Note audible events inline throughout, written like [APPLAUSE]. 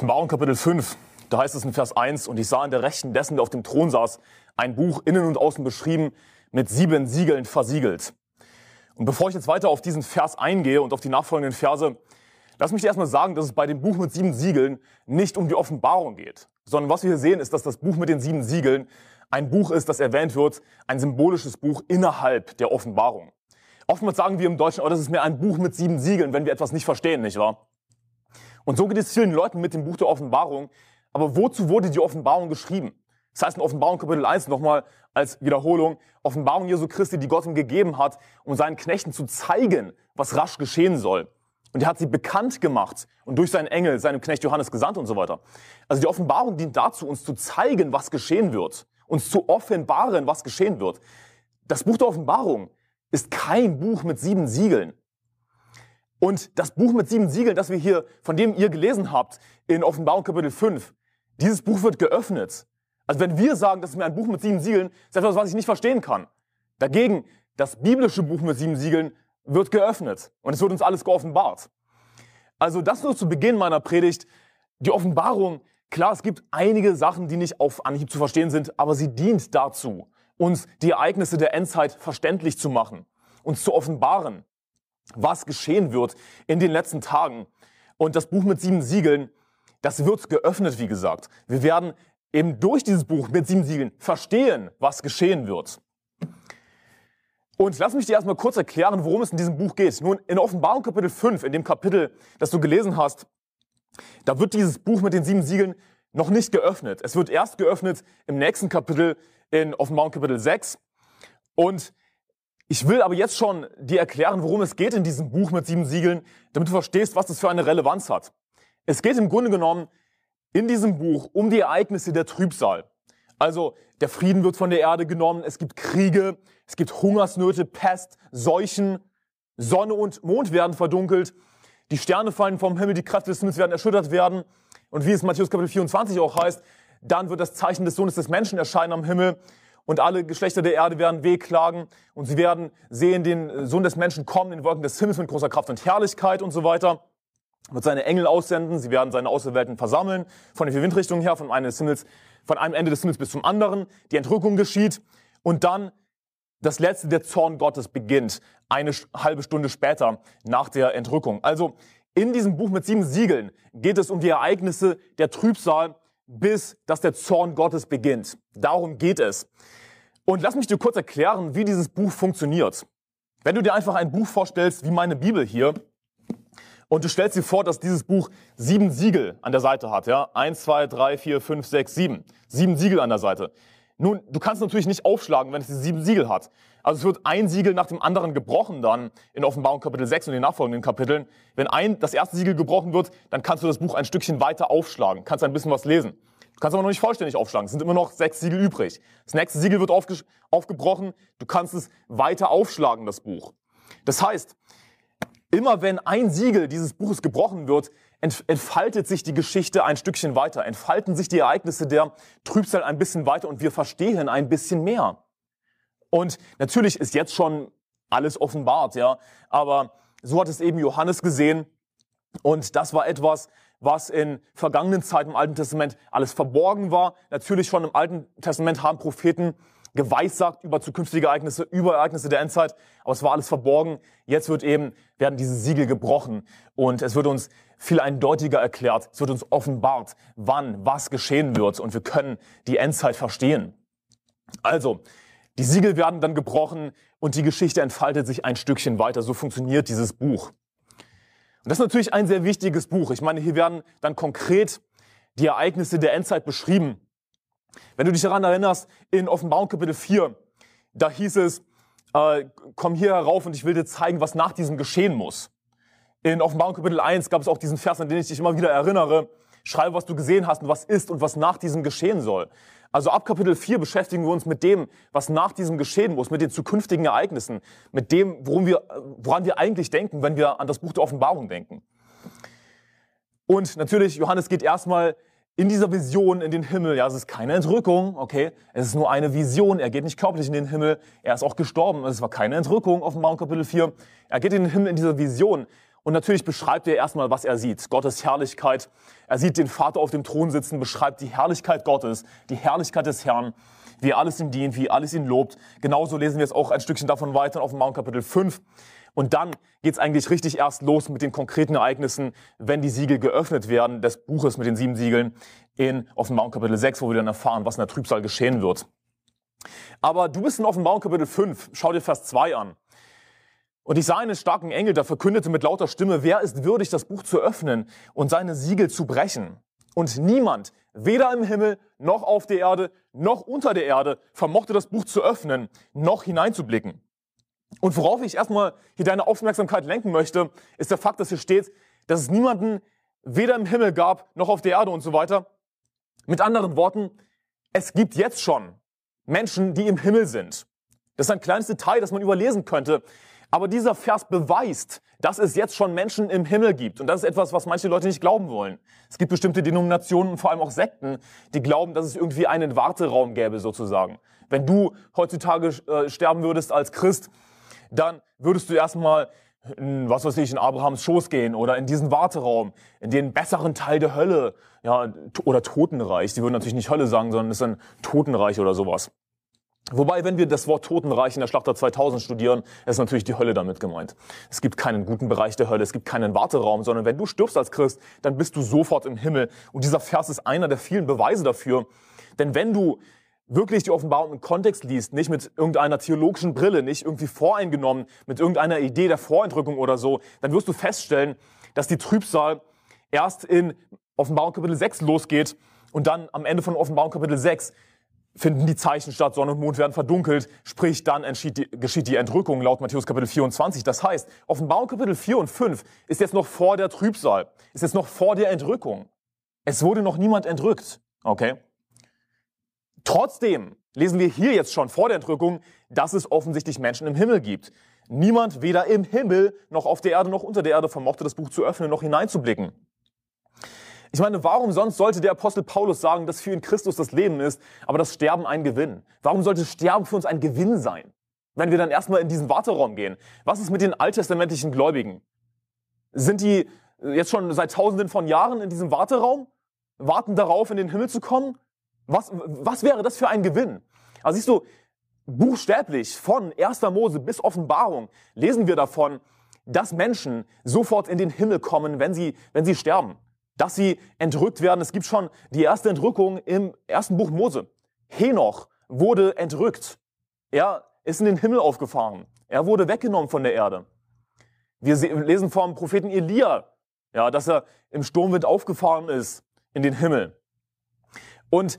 Offenbarung Kapitel 5, da heißt es in Vers 1, und ich sah an der Rechten dessen, der auf dem Thron saß, ein Buch innen und außen beschrieben, mit sieben Siegeln versiegelt. Und bevor ich jetzt weiter auf diesen Vers eingehe und auf die nachfolgenden Verse, lass mich dir erstmal sagen, dass es bei dem Buch mit sieben Siegeln nicht um die Offenbarung geht, sondern was wir hier sehen, ist, dass das Buch mit den sieben Siegeln ein Buch ist, das erwähnt wird, ein symbolisches Buch innerhalb der Offenbarung. Oftmals sagen wir im Deutschen, oh, das ist mehr ein Buch mit sieben Siegeln, wenn wir etwas nicht verstehen, nicht wahr? Und so geht es vielen Leuten mit dem Buch der Offenbarung. Aber wozu wurde die Offenbarung geschrieben? Das heißt in Offenbarung Kapitel 1 nochmal als Wiederholung, Offenbarung Jesu Christi, die Gott ihm gegeben hat, um seinen Knechten zu zeigen, was rasch geschehen soll. Und er hat sie bekannt gemacht und durch seinen Engel, seinem Knecht Johannes gesandt und so weiter. Also die Offenbarung dient dazu, uns zu zeigen, was geschehen wird, uns zu offenbaren, was geschehen wird. Das Buch der Offenbarung ist kein Buch mit sieben Siegeln. Und das Buch mit sieben Siegeln, das wir hier, von dem ihr gelesen habt, in Offenbarung Kapitel 5, dieses Buch wird geöffnet. Also wenn wir sagen, das ist mir ein Buch mit sieben Siegeln, ist etwas, was ich nicht verstehen kann. Dagegen, das biblische Buch mit sieben Siegeln wird geöffnet und es wird uns alles geoffenbart. Also das nur zu Beginn meiner Predigt. Die Offenbarung, klar, es gibt einige Sachen, die nicht auf Anhieb zu verstehen sind, aber sie dient dazu, uns die Ereignisse der Endzeit verständlich zu machen, uns zu offenbaren was geschehen wird in den letzten Tagen. Und das Buch mit sieben Siegeln, das wird geöffnet, wie gesagt. Wir werden eben durch dieses Buch mit sieben Siegeln verstehen, was geschehen wird. Und lass mich dir erstmal kurz erklären, worum es in diesem Buch geht. Nun, in Offenbarung Kapitel 5, in dem Kapitel, das du gelesen hast, da wird dieses Buch mit den sieben Siegeln noch nicht geöffnet. Es wird erst geöffnet im nächsten Kapitel in Offenbarung Kapitel 6. Und ich will aber jetzt schon dir erklären, worum es geht in diesem Buch mit sieben Siegeln, damit du verstehst, was das für eine Relevanz hat. Es geht im Grunde genommen in diesem Buch um die Ereignisse der Trübsal. Also der Frieden wird von der Erde genommen, es gibt Kriege, es gibt Hungersnöte, Pest, Seuchen, Sonne und Mond werden verdunkelt, die Sterne fallen vom Himmel, die Kräfte des Himmels werden erschüttert werden. Und wie es Matthäus Kapitel 24 auch heißt, dann wird das Zeichen des Sohnes des Menschen erscheinen am Himmel und alle Geschlechter der Erde werden wehklagen und sie werden sehen den Sohn des Menschen kommen in Wolken des Himmels mit großer Kraft und Herrlichkeit und so weiter. Wird seine Engel aussenden, sie werden seine Auserwählten versammeln, von den vier Windrichtungen her, von einem, des Himmels, von einem Ende des Himmels bis zum anderen. Die Entrückung geschieht und dann das letzte, der Zorn Gottes beginnt, eine halbe Stunde später nach der Entrückung. Also in diesem Buch mit sieben Siegeln geht es um die Ereignisse der Trübsal bis dass der Zorn Gottes beginnt. Darum geht es. Und lass mich dir kurz erklären, wie dieses Buch funktioniert. Wenn du dir einfach ein Buch vorstellst, wie meine Bibel hier, und du stellst dir vor, dass dieses Buch sieben Siegel an der Seite hat, ja? Eins, zwei, drei, vier, fünf, sechs, sieben. Sieben Siegel an der Seite. Nun, du kannst natürlich nicht aufschlagen, wenn es die sieben Siegel hat. Also es wird ein Siegel nach dem anderen gebrochen dann in Offenbarung Kapitel 6 und den nachfolgenden Kapiteln. Wenn ein, das erste Siegel gebrochen wird, dann kannst du das Buch ein Stückchen weiter aufschlagen, kannst ein bisschen was lesen. Du kannst aber noch nicht vollständig aufschlagen. Es sind immer noch sechs Siegel übrig. Das nächste Siegel wird aufge aufgebrochen. Du kannst es weiter aufschlagen, das Buch. Das heißt, immer wenn ein Siegel dieses Buches gebrochen wird, entfaltet sich die Geschichte ein Stückchen weiter, entfalten sich die Ereignisse der Trübsal ein bisschen weiter und wir verstehen ein bisschen mehr. Und natürlich ist jetzt schon alles offenbart, ja, aber so hat es eben Johannes gesehen und das war etwas, was in vergangenen Zeiten im Alten Testament alles verborgen war. Natürlich schon im Alten Testament haben Propheten geweissagt über zukünftige Ereignisse, über Ereignisse der Endzeit, aber es war alles verborgen. Jetzt wird eben, werden diese Siegel gebrochen und es wird uns viel eindeutiger erklärt, es wird uns offenbart, wann was geschehen wird und wir können die Endzeit verstehen. Also, die Siegel werden dann gebrochen und die Geschichte entfaltet sich ein Stückchen weiter. So funktioniert dieses Buch. Und das ist natürlich ein sehr wichtiges Buch. Ich meine, hier werden dann konkret die Ereignisse der Endzeit beschrieben. Wenn du dich daran erinnerst, in Offenbarung Kapitel 4, da hieß es, äh, komm hier herauf und ich will dir zeigen, was nach diesem geschehen muss. In Offenbarung Kapitel 1 gab es auch diesen Vers, an den ich dich immer wieder erinnere. Schreibe, was du gesehen hast und was ist und was nach diesem geschehen soll. Also ab Kapitel 4 beschäftigen wir uns mit dem, was nach diesem geschehen muss, mit den zukünftigen Ereignissen, mit dem, worum wir, woran wir eigentlich denken, wenn wir an das Buch der Offenbarung denken. Und natürlich, Johannes geht erstmal in dieser Vision in den Himmel. Ja, es ist keine Entrückung, okay? Es ist nur eine Vision. Er geht nicht körperlich in den Himmel. Er ist auch gestorben. Es war keine Entrückung, Offenbarung Kapitel 4. Er geht in den Himmel in dieser Vision. Und natürlich beschreibt er erstmal, was er sieht. Gottes Herrlichkeit. Er sieht den Vater auf dem Thron sitzen, beschreibt die Herrlichkeit Gottes, die Herrlichkeit des Herrn, wie alles ihm dient, wie alles ihn lobt. Genauso lesen wir es auch ein Stückchen davon weiter auf dem Mount Kapitel 5. Und dann geht's eigentlich richtig erst los mit den konkreten Ereignissen, wenn die Siegel geöffnet werden des Buches mit den sieben Siegeln in Offenbarung Kapitel 6, wo wir dann erfahren, was in der Trübsal geschehen wird. Aber du bist in Offenbarung Kapitel 5. Schau dir Vers 2 an. Und ich sah einen starken Engel, der verkündete mit lauter Stimme, wer ist würdig, das Buch zu öffnen und seine Siegel zu brechen? Und niemand, weder im Himmel, noch auf der Erde, noch unter der Erde, vermochte das Buch zu öffnen, noch hineinzublicken. Und worauf ich erstmal hier deine Aufmerksamkeit lenken möchte, ist der Fakt, dass hier steht, dass es niemanden weder im Himmel gab, noch auf der Erde und so weiter. Mit anderen Worten, es gibt jetzt schon Menschen, die im Himmel sind. Das ist ein kleines Detail, das man überlesen könnte. Aber dieser Vers beweist, dass es jetzt schon Menschen im Himmel gibt. Und das ist etwas, was manche Leute nicht glauben wollen. Es gibt bestimmte Denominationen, vor allem auch Sekten, die glauben, dass es irgendwie einen Warteraum gäbe, sozusagen. Wenn du heutzutage äh, sterben würdest als Christ, dann würdest du erstmal in, was weiß ich, in Abrahams Schoß gehen oder in diesen Warteraum, in den besseren Teil der Hölle, ja, oder Totenreich. Die würden natürlich nicht Hölle sagen, sondern es ist ein Totenreich oder sowas. Wobei, wenn wir das Wort Totenreich in der Schlachter 2000 studieren, ist natürlich die Hölle damit gemeint. Es gibt keinen guten Bereich der Hölle, es gibt keinen Warteraum, sondern wenn du stirbst als Christ, dann bist du sofort im Himmel. Und dieser Vers ist einer der vielen Beweise dafür. Denn wenn du wirklich die Offenbarung im Kontext liest, nicht mit irgendeiner theologischen Brille, nicht irgendwie voreingenommen, mit irgendeiner Idee der Vorentrückung oder so, dann wirst du feststellen, dass die Trübsal erst in Offenbarung Kapitel 6 losgeht und dann am Ende von Offenbarung Kapitel 6 finden die Zeichen statt, Sonne und Mond werden verdunkelt, sprich dann die, geschieht die Entrückung laut Matthäus Kapitel 24. Das heißt, Offenbarung Kapitel 4 und 5 ist jetzt noch vor der Trübsal, ist jetzt noch vor der Entrückung. Es wurde noch niemand entrückt, okay? Trotzdem lesen wir hier jetzt schon vor der Entrückung, dass es offensichtlich Menschen im Himmel gibt. Niemand, weder im Himmel noch auf der Erde noch unter der Erde, vermochte das Buch zu öffnen noch hineinzublicken. Ich meine, warum sonst sollte der Apostel Paulus sagen, dass für ihn Christus das Leben ist, aber das Sterben ein Gewinn? Warum sollte Sterben für uns ein Gewinn sein? Wenn wir dann erstmal in diesen Warteraum gehen. Was ist mit den alttestamentlichen Gläubigen? Sind die jetzt schon seit tausenden von Jahren in diesem Warteraum? Warten darauf, in den Himmel zu kommen? Was, was wäre das für ein Gewinn? Also siehst du, buchstäblich von 1. Mose bis Offenbarung lesen wir davon, dass Menschen sofort in den Himmel kommen, wenn sie, wenn sie sterben dass sie entrückt werden. Es gibt schon die erste Entrückung im ersten Buch Mose. Henoch wurde entrückt. Er ist in den Himmel aufgefahren. Er wurde weggenommen von der Erde. Wir lesen vom Propheten Elia, ja, dass er im Sturmwind aufgefahren ist in den Himmel. Und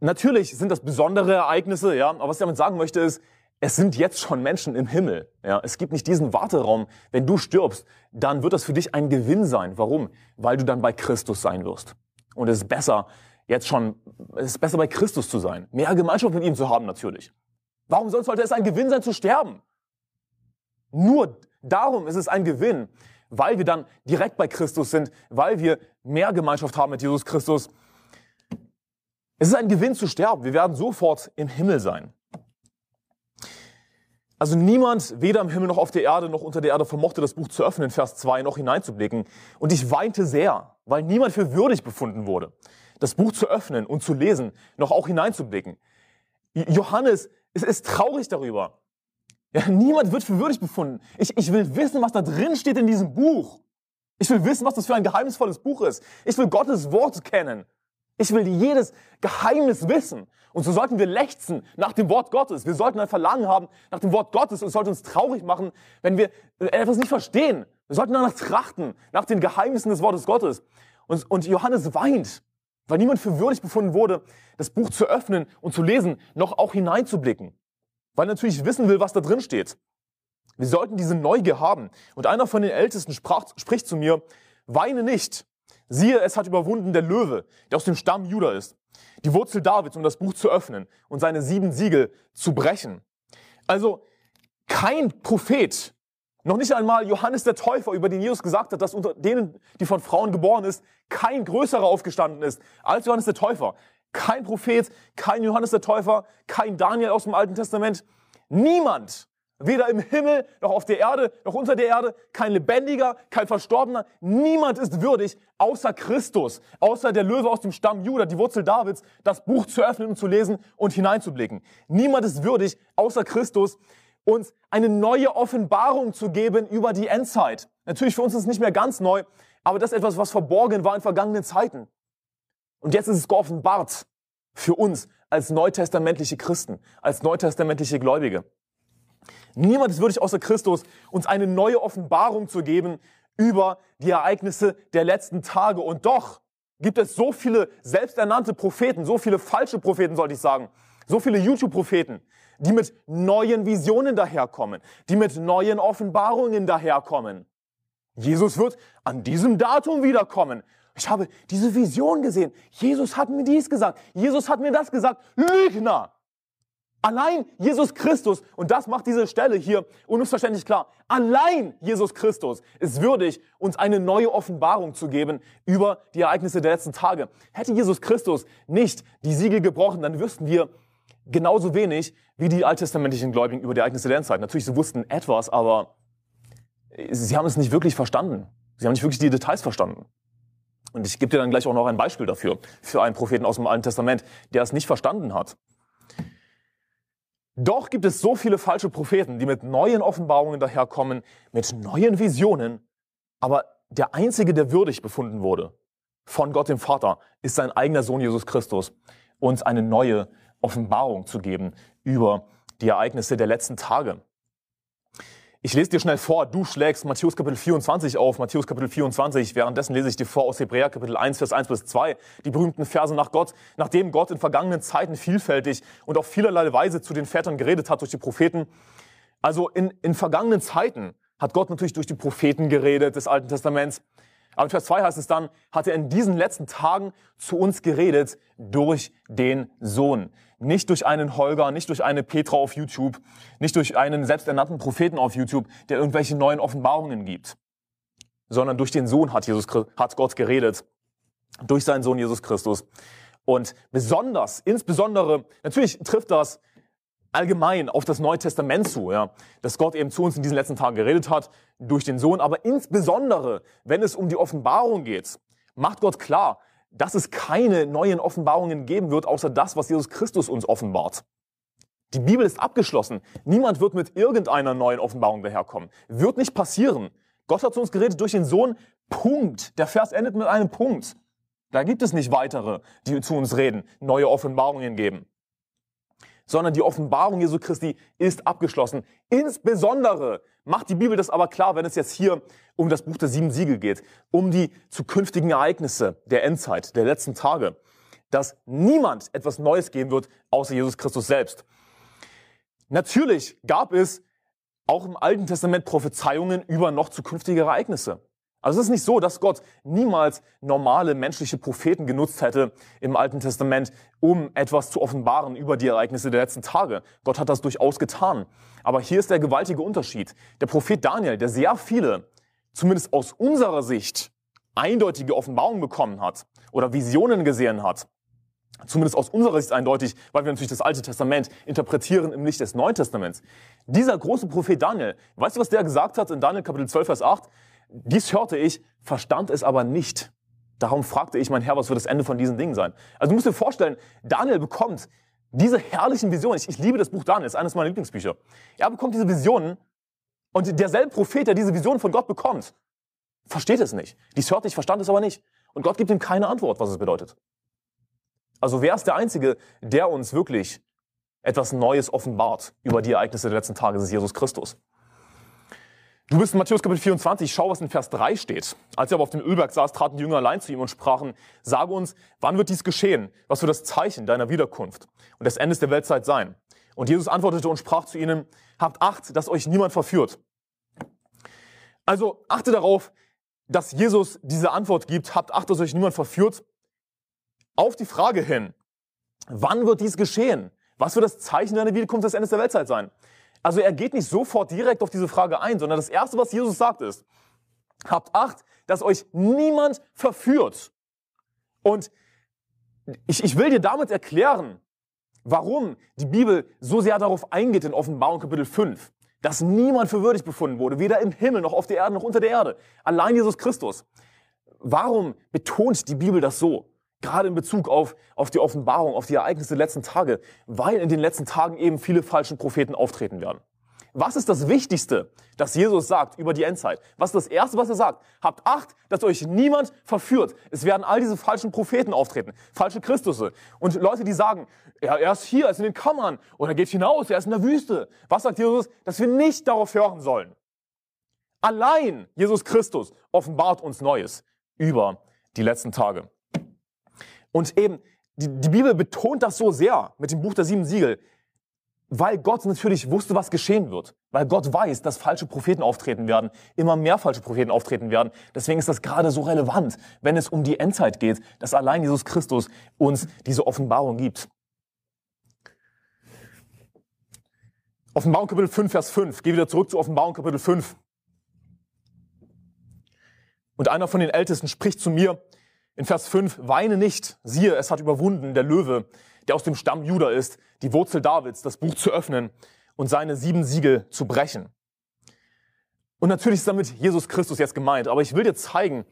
natürlich sind das besondere Ereignisse, ja, aber was ich damit sagen möchte ist, es sind jetzt schon Menschen im Himmel. Ja, es gibt nicht diesen Warteraum. Wenn du stirbst, dann wird das für dich ein Gewinn sein. Warum? Weil du dann bei Christus sein wirst. Und es ist besser, jetzt schon, es ist besser bei Christus zu sein. Mehr Gemeinschaft mit ihm zu haben, natürlich. Warum sonst sollte es ein Gewinn sein, zu sterben? Nur darum ist es ein Gewinn, weil wir dann direkt bei Christus sind, weil wir mehr Gemeinschaft haben mit Jesus Christus. Es ist ein Gewinn zu sterben. Wir werden sofort im Himmel sein. Also niemand, weder im Himmel noch auf der Erde noch unter der Erde, vermochte das Buch zu öffnen, Vers 2, noch hineinzublicken. Und ich weinte sehr, weil niemand für würdig befunden wurde, das Buch zu öffnen und zu lesen, noch auch hineinzublicken. Johannes ist, ist traurig darüber. Ja, niemand wird für würdig befunden. Ich, ich will wissen, was da drin steht in diesem Buch. Ich will wissen, was das für ein geheimnisvolles Buch ist. Ich will Gottes Wort kennen. Ich will jedes Geheimnis wissen. Und so sollten wir lechzen nach dem Wort Gottes. Wir sollten ein Verlangen haben nach dem Wort Gottes und es sollte uns traurig machen, wenn wir etwas nicht verstehen. Wir sollten danach trachten, nach den Geheimnissen des Wortes Gottes. Und, und Johannes weint, weil niemand für würdig befunden wurde, das Buch zu öffnen und zu lesen, noch auch hineinzublicken. Weil er natürlich wissen will, was da drin steht. Wir sollten diese Neugier haben. Und einer von den Ältesten sprach, spricht zu mir, weine nicht. Siehe, es hat überwunden der Löwe, der aus dem Stamm Juda ist die Wurzel Davids, um das Buch zu öffnen und seine sieben Siegel zu brechen. Also kein Prophet, noch nicht einmal Johannes der Täufer, über den Jesus gesagt hat, dass unter denen, die von Frauen geboren ist, kein größerer aufgestanden ist als Johannes der Täufer. Kein Prophet, kein Johannes der Täufer, kein Daniel aus dem Alten Testament. Niemand Weder im Himmel, noch auf der Erde, noch unter der Erde, kein Lebendiger, kein Verstorbener. Niemand ist würdig, außer Christus, außer der Löwe aus dem Stamm Juda, die Wurzel Davids, das Buch zu öffnen und zu lesen und hineinzublicken. Niemand ist würdig, außer Christus, uns eine neue Offenbarung zu geben über die Endzeit. Natürlich für uns ist es nicht mehr ganz neu, aber das ist etwas, was verborgen war in vergangenen Zeiten. Und jetzt ist es geoffenbart für uns als neutestamentliche Christen, als neutestamentliche Gläubige. Niemand ist würdig außer Christus, uns eine neue Offenbarung zu geben über die Ereignisse der letzten Tage. Und doch gibt es so viele selbsternannte Propheten, so viele falsche Propheten, sollte ich sagen, so viele YouTube-Propheten, die mit neuen Visionen daherkommen, die mit neuen Offenbarungen daherkommen. Jesus wird an diesem Datum wiederkommen. Ich habe diese Vision gesehen. Jesus hat mir dies gesagt. Jesus hat mir das gesagt. Lügner! Allein Jesus Christus, und das macht diese Stelle hier unmissverständlich klar, allein Jesus Christus ist würdig, uns eine neue Offenbarung zu geben über die Ereignisse der letzten Tage. Hätte Jesus Christus nicht die Siegel gebrochen, dann wüssten wir genauso wenig wie die alttestamentlichen Gläubigen über die Ereignisse der Endzeit. Natürlich, sie wussten etwas, aber sie haben es nicht wirklich verstanden. Sie haben nicht wirklich die Details verstanden. Und ich gebe dir dann gleich auch noch ein Beispiel dafür, für einen Propheten aus dem Alten Testament, der es nicht verstanden hat. Doch gibt es so viele falsche Propheten, die mit neuen Offenbarungen daherkommen, mit neuen Visionen. Aber der einzige, der würdig befunden wurde von Gott dem Vater, ist sein eigener Sohn Jesus Christus, uns eine neue Offenbarung zu geben über die Ereignisse der letzten Tage. Ich lese dir schnell vor, du schlägst Matthäus Kapitel 24 auf, Matthäus Kapitel 24, währenddessen lese ich dir vor aus Hebräer Kapitel 1, Vers 1 bis 2, die berühmten Verse nach Gott, nachdem Gott in vergangenen Zeiten vielfältig und auf vielerlei Weise zu den Vätern geredet hat durch die Propheten. Also in, in vergangenen Zeiten hat Gott natürlich durch die Propheten geredet des Alten Testaments. Aber in Vers 2 heißt es dann, hat er in diesen letzten Tagen zu uns geredet durch den Sohn. Nicht durch einen Holger, nicht durch eine Petra auf YouTube, nicht durch einen selbsternannten Propheten auf YouTube, der irgendwelche neuen Offenbarungen gibt, sondern durch den Sohn hat, Jesus, hat Gott geredet, durch seinen Sohn Jesus Christus. Und besonders, insbesondere, natürlich trifft das allgemein auf das Neue Testament zu, ja, dass Gott eben zu uns in diesen letzten Tagen geredet hat durch den Sohn, aber insbesondere, wenn es um die Offenbarung geht, macht Gott klar, dass es keine neuen Offenbarungen geben wird, außer das, was Jesus Christus uns offenbart. Die Bibel ist abgeschlossen. Niemand wird mit irgendeiner neuen Offenbarung daherkommen. Wird nicht passieren. Gott hat zu uns geredet durch den Sohn. Punkt. Der Vers endet mit einem Punkt. Da gibt es nicht weitere, die zu uns reden, neue Offenbarungen geben. Sondern die Offenbarung Jesu Christi ist abgeschlossen. Insbesondere macht die Bibel das aber klar, wenn es jetzt hier um das Buch der sieben Siegel geht, um die zukünftigen Ereignisse der Endzeit, der letzten Tage, dass niemand etwas Neues geben wird, außer Jesus Christus selbst. Natürlich gab es auch im Alten Testament Prophezeiungen über noch zukünftige Ereignisse. Also es ist nicht so, dass Gott niemals normale menschliche Propheten genutzt hätte im Alten Testament, um etwas zu offenbaren über die Ereignisse der letzten Tage. Gott hat das durchaus getan. Aber hier ist der gewaltige Unterschied. Der Prophet Daniel, der sehr viele, zumindest aus unserer Sicht, eindeutige Offenbarungen bekommen hat oder Visionen gesehen hat, zumindest aus unserer Sicht eindeutig, weil wir natürlich das Alte Testament interpretieren im Licht des Neuen Testaments. Dieser große Prophet Daniel, weißt du, was der gesagt hat in Daniel Kapitel 12, Vers 8? Dies hörte ich, verstand es aber nicht. Darum fragte ich, mein Herr, was wird das Ende von diesen Dingen sein? Also du musst dir vorstellen, Daniel bekommt diese herrlichen Visionen. Ich, ich liebe das Buch Daniel, ist eines meiner Lieblingsbücher. Er bekommt diese Visionen und derselbe Prophet, der diese Visionen von Gott bekommt, versteht es nicht. Dies hörte ich, verstand es aber nicht. Und Gott gibt ihm keine Antwort, was es bedeutet. Also wer ist der Einzige, der uns wirklich etwas Neues offenbart über die Ereignisse der letzten Tage? Das ist Jesus Christus. Du bist in Matthäus Kapitel 24, schau, was in Vers 3 steht. Als er aber auf dem Ölberg saß, traten die Jünger allein zu ihm und sprachen, sage uns, wann wird dies geschehen? Was wird das Zeichen deiner Wiederkunft und des Endes der Weltzeit sein? Und Jesus antwortete und sprach zu ihnen, habt Acht, dass euch niemand verführt. Also achte darauf, dass Jesus diese Antwort gibt, habt Acht, dass euch niemand verführt. Auf die Frage hin, wann wird dies geschehen? Was wird das Zeichen deiner Wiederkunft des Endes der Weltzeit sein? Also er geht nicht sofort direkt auf diese Frage ein, sondern das Erste, was Jesus sagt, ist, habt Acht, dass euch niemand verführt. Und ich, ich will dir damit erklären, warum die Bibel so sehr darauf eingeht in Offenbarung Kapitel 5. dass niemand für würdig befunden wurde, weder im Himmel noch auf der Erde noch unter der Erde. Allein Jesus Christus. Warum betont die Bibel das so? Gerade in Bezug auf, auf die Offenbarung, auf die Ereignisse der letzten Tage, weil in den letzten Tagen eben viele falsche Propheten auftreten werden. Was ist das Wichtigste, das Jesus sagt über die Endzeit? Was ist das Erste, was er sagt? Habt Acht, dass euch niemand verführt. Es werden all diese falschen Propheten auftreten, falsche Christusse und Leute, die sagen, ja, er ist hier, er ist in den Kammern oder er geht hinaus, er ist in der Wüste. Was sagt Jesus? Dass wir nicht darauf hören sollen. Allein Jesus Christus offenbart uns Neues über die letzten Tage. Und eben, die, die Bibel betont das so sehr mit dem Buch der sieben Siegel, weil Gott natürlich wusste, was geschehen wird. Weil Gott weiß, dass falsche Propheten auftreten werden, immer mehr falsche Propheten auftreten werden. Deswegen ist das gerade so relevant, wenn es um die Endzeit geht, dass allein Jesus Christus uns diese Offenbarung gibt. Offenbarung Kapitel 5, Vers 5. Geh wieder zurück zu Offenbarung Kapitel 5. Und einer von den Ältesten spricht zu mir in Vers 5, weine nicht, siehe, es hat überwunden, der Löwe, der aus dem Stamm Juda ist, die Wurzel Davids, das Buch zu öffnen und seine sieben Siegel zu brechen. Und natürlich ist damit Jesus Christus jetzt gemeint, aber ich will dir zeigen,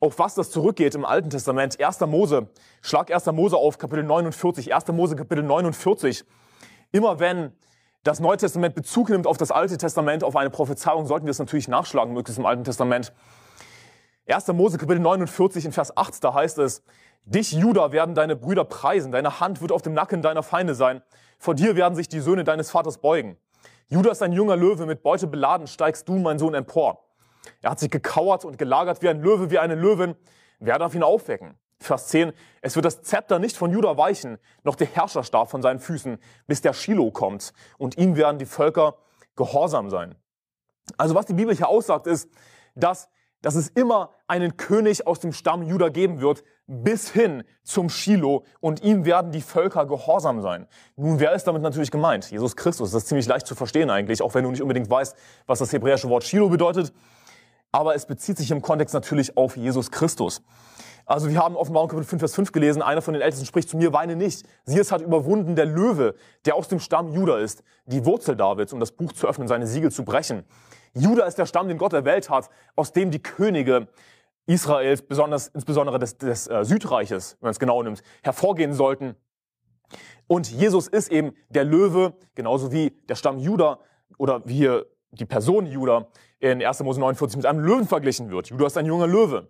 auf was das zurückgeht im Alten Testament. 1. Mose, schlag 1. Mose auf, Kapitel 49, 1. Mose, Kapitel 49. Immer wenn das Neue Testament Bezug nimmt auf das Alte Testament, auf eine Prophezeiung, sollten wir es natürlich nachschlagen, möglichst im Alten Testament. 1. Mose, Kapitel 49, in Vers 8, da heißt es, Dich, Judah, werden deine Brüder preisen, deine Hand wird auf dem Nacken deiner Feinde sein, vor dir werden sich die Söhne deines Vaters beugen. Judah ist ein junger Löwe, mit Beute beladen steigst du, mein Sohn, empor. Er hat sich gekauert und gelagert wie ein Löwe, wie eine Löwin. Wer darf ihn aufwecken? Vers 10. Es wird das Zepter nicht von Judah weichen, noch der Herrscherstab von seinen Füßen, bis der Shiloh kommt. Und ihm werden die Völker gehorsam sein. Also was die Bibel hier aussagt, ist, dass dass es immer einen König aus dem Stamm Juda geben wird, bis hin zum Shiloh und ihm werden die Völker gehorsam sein. Nun, wer ist damit natürlich gemeint? Jesus Christus. Das ist ziemlich leicht zu verstehen eigentlich, auch wenn du nicht unbedingt weißt, was das hebräische Wort Shiloh bedeutet. Aber es bezieht sich im Kontext natürlich auf Jesus Christus. Also wir haben Offenbarung Kapitel 5, Vers 5 gelesen, einer von den Ältesten spricht zu mir, weine nicht. Sie es hat überwunden der Löwe, der aus dem Stamm Juda ist, die Wurzel Davids, um das Buch zu öffnen, seine Siegel zu brechen. Juda ist der Stamm, den Gott erwählt hat, aus dem die Könige Israels, besonders, insbesondere des, des äh, Südreiches, wenn man es genau nimmt, hervorgehen sollten. Und Jesus ist eben der Löwe, genauso wie der Stamm Juda oder wie hier die Person Juda in 1. Mose 49 mit einem Löwen verglichen wird. Juda ist ein junger Löwe.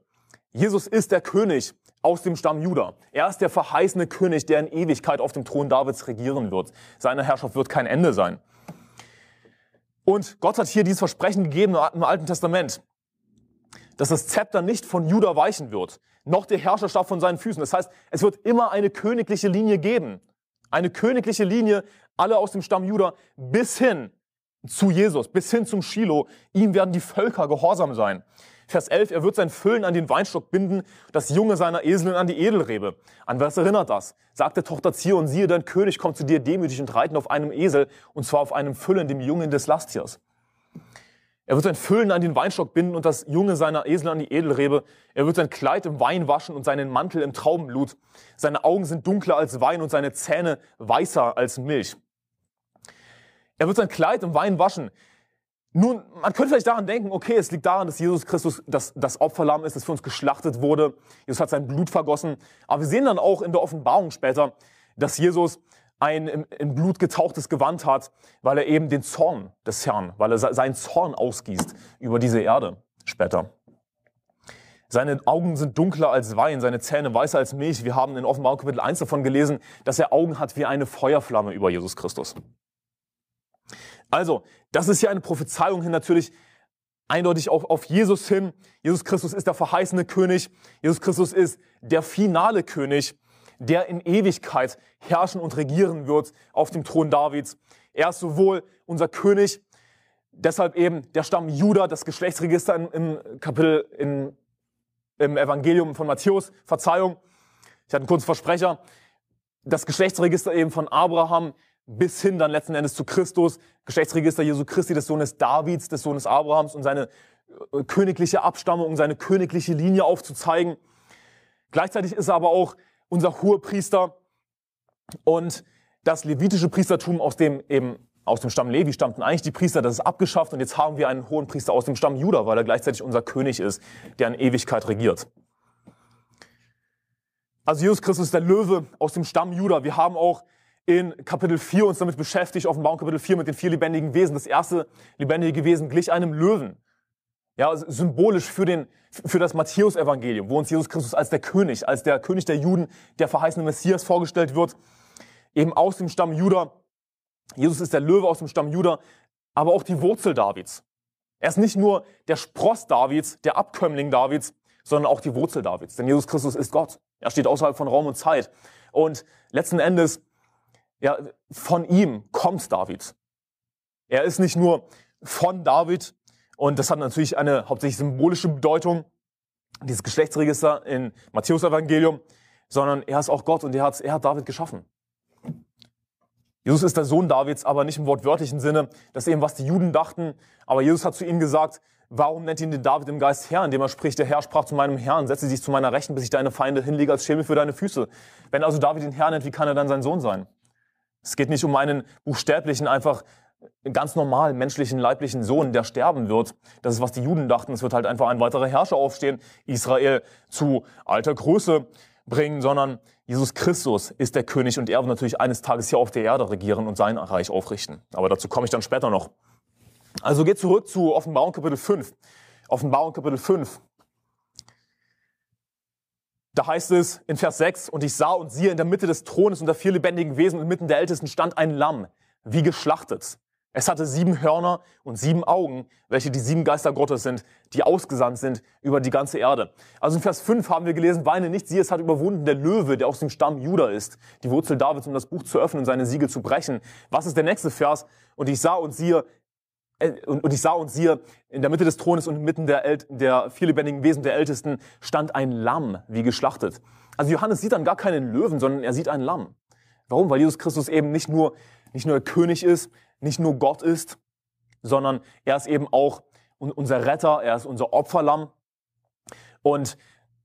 Jesus ist der König aus dem Stamm Juda. Er ist der verheißene König, der in Ewigkeit auf dem Thron Davids regieren wird. Seine Herrschaft wird kein Ende sein. Und Gott hat hier dieses Versprechen gegeben im Alten Testament, dass das Zepter nicht von Juda weichen wird, noch der Herrscherstab von seinen Füßen. Das heißt, es wird immer eine königliche Linie geben. Eine königliche Linie, alle aus dem Stamm Juda, bis hin zu Jesus, bis hin zum Shiloh. Ihm werden die Völker gehorsam sein. Vers 11, er wird sein Füllen an den Weinstock binden, das Junge seiner Eselin an die Edelrebe. An was erinnert das? Sagt der Tochter Zion, siehe, dein König kommt zu dir demütig und reiten auf einem Esel, und zwar auf einem Füllen, dem Jungen des Lasttiers. Er wird sein Füllen an den Weinstock binden und das Junge seiner Esel an die Edelrebe. Er wird sein Kleid im Wein waschen und seinen Mantel im Traubenblut. Seine Augen sind dunkler als Wein und seine Zähne weißer als Milch. Er wird sein Kleid im Wein waschen. Nun, man könnte vielleicht daran denken, okay, es liegt daran, dass Jesus Christus das, das Opferlamm ist, das für uns geschlachtet wurde. Jesus hat sein Blut vergossen. Aber wir sehen dann auch in der Offenbarung später, dass Jesus ein in, Blut getauchtes Gewand hat, weil er eben den Zorn des Herrn, weil er seinen Zorn ausgießt über diese Erde später. Seine Augen sind dunkler als Wein, seine Zähne weißer als Milch. Wir haben in Offenbarung Kapitel 1 davon gelesen, dass er Augen hat wie eine Feuerflamme über Jesus Christus. Also, das ist ja eine Prophezeiung hin natürlich eindeutig auf, auf Jesus hin. Jesus Christus ist der verheißene König. Jesus Christus ist der finale König, der in Ewigkeit herrschen und regieren wird auf dem Thron Davids. Er ist sowohl unser König, deshalb eben der Stamm Juda, das Geschlechtsregister im, im Kapitel in, im Evangelium von Matthäus, Verzeihung. Ich hatte einen kurzen Versprecher. Das Geschlechtsregister eben von Abraham, bis hin dann letzten Endes zu Christus, Geschlechtsregister Jesu Christi, des Sohnes Davids, des Sohnes Abrahams und seine äh, königliche Abstammung, seine königliche Linie aufzuzeigen. Gleichzeitig ist er aber auch unser Hohepriester und das levitische Priestertum, aus dem eben aus dem Stamm Levi stammten eigentlich die Priester, das ist abgeschafft und jetzt haben wir einen hohen Priester aus dem Stamm Juda, weil er gleichzeitig unser König ist, der in Ewigkeit regiert. Also Jesus Christus ist der Löwe aus dem Stamm Juda. Wir haben auch in Kapitel 4 uns damit beschäftigt, Offenbarung Kapitel 4 mit den vier lebendigen Wesen. Das erste lebendige Wesen glich einem Löwen. Ja, symbolisch für, den, für das Matthäus-Evangelium, wo uns Jesus Christus als der König, als der König der Juden, der verheißene Messias vorgestellt wird, eben aus dem Stamm Juda. Jesus ist der Löwe aus dem Stamm Juda, aber auch die Wurzel Davids. Er ist nicht nur der Spross Davids, der Abkömmling Davids, sondern auch die Wurzel Davids. Denn Jesus Christus ist Gott. Er steht außerhalb von Raum und Zeit. Und letzten Endes, ja, von ihm kommt David. Er ist nicht nur von David, und das hat natürlich eine hauptsächlich symbolische Bedeutung, dieses Geschlechtsregister in Matthäus Evangelium, sondern er ist auch Gott und er hat, er hat David geschaffen. Jesus ist der Sohn Davids, aber nicht im wortwörtlichen Sinne. Das ist eben, was die Juden dachten. Aber Jesus hat zu ihnen gesagt, warum nennt ihn den David im Geist Herr, indem er spricht, der Herr sprach zu meinem Herrn, setze dich zu meiner Rechten, bis ich deine Feinde hinlege als Schemel für deine Füße. Wenn also David den Herr nennt, wie kann er dann sein Sohn sein? Es geht nicht um einen buchstäblichen, einfach ganz normalen menschlichen, leiblichen Sohn, der sterben wird. Das ist, was die Juden dachten. Es wird halt einfach ein weiterer Herrscher aufstehen, Israel zu alter Größe bringen, sondern Jesus Christus ist der König und er wird natürlich eines Tages hier auf der Erde regieren und sein Reich aufrichten. Aber dazu komme ich dann später noch. Also geht zurück zu Offenbarung Kapitel 5. Offenbarung Kapitel 5. Da heißt es in Vers 6, und ich sah und siehe in der Mitte des Thrones unter vier lebendigen Wesen und mitten der Ältesten stand ein Lamm, wie geschlachtet. Es hatte sieben Hörner und sieben Augen, welche die sieben Geister Gottes sind, die ausgesandt sind über die ganze Erde. Also in Vers 5 haben wir gelesen, weine nicht, siehe, es hat überwunden der Löwe, der aus dem Stamm Juda ist, die Wurzel Davids, um das Buch zu öffnen und seine Siegel zu brechen. Was ist der nächste Vers? Und ich sah und siehe, äh, und, ich sah und siehe, in der Mitte des Thrones und inmitten der, El der vier lebendigen Wesen der Ältesten stand ein Lamm, wie geschlachtet. Also Johannes sieht dann gar keinen Löwen, sondern er sieht ein Lamm. Warum? Weil Jesus Christus eben nicht nur, nicht nur König ist, nicht nur Gott ist, sondern er ist eben auch unser Retter, er ist unser Opferlamm. Und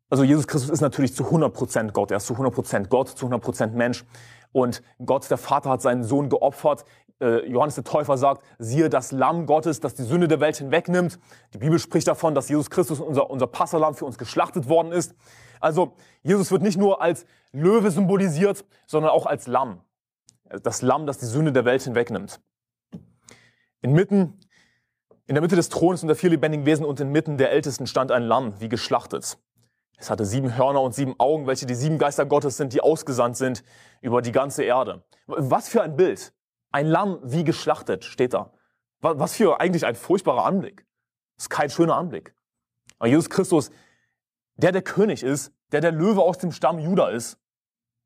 also Jesus Christus ist natürlich zu 100% Gott, er ist zu 100% Gott, zu 100% Mensch. Und Gott, der Vater, hat seinen Sohn geopfert. Äh, Johannes der Täufer sagt, siehe das Lamm Gottes, das die Sünde der Welt hinwegnimmt. Die Bibel spricht davon, dass Jesus Christus, unser, unser Passalam, für uns geschlachtet worden ist. Also Jesus wird nicht nur als Löwe symbolisiert, sondern auch als Lamm. Das Lamm, das die Sünde der Welt hinwegnimmt. Inmitten, in der Mitte des Throns und der vier lebendigen Wesen und inmitten der Ältesten stand ein Lamm, wie geschlachtet. Es hatte sieben Hörner und sieben Augen, welche die sieben Geister Gottes sind, die ausgesandt sind über die ganze Erde. Was für ein Bild. Ein Lamm wie geschlachtet steht da. Was für eigentlich ein furchtbarer Anblick. Das ist kein schöner Anblick. Aber Jesus Christus, der der König ist, der der Löwe aus dem Stamm Juda ist,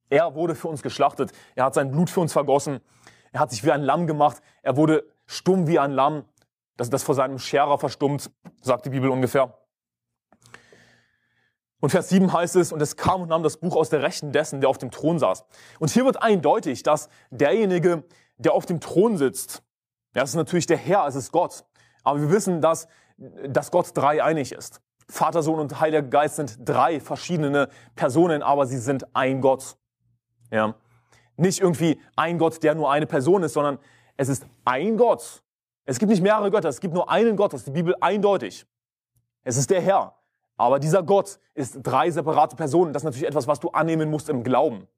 er wurde für uns geschlachtet. Er hat sein Blut für uns vergossen. Er hat sich wie ein Lamm gemacht. Er wurde stumm wie ein Lamm, dass das vor seinem Scherer verstummt, sagt die Bibel ungefähr. Und Vers 7 heißt es, und es kam und nahm das Buch aus der Rechten dessen, der auf dem Thron saß. Und hier wird eindeutig, dass derjenige, der auf dem Thron sitzt, das ist natürlich der Herr, es ist Gott. Aber wir wissen, dass, dass Gott dreieinig ist. Vater, Sohn und Heiliger Geist sind drei verschiedene Personen, aber sie sind ein Gott. Ja. Nicht irgendwie ein Gott, der nur eine Person ist, sondern es ist ein Gott. Es gibt nicht mehrere Götter, es gibt nur einen Gott, das ist die Bibel eindeutig. Es ist der Herr. Aber dieser Gott ist drei separate Personen. Das ist natürlich etwas, was du annehmen musst im Glauben.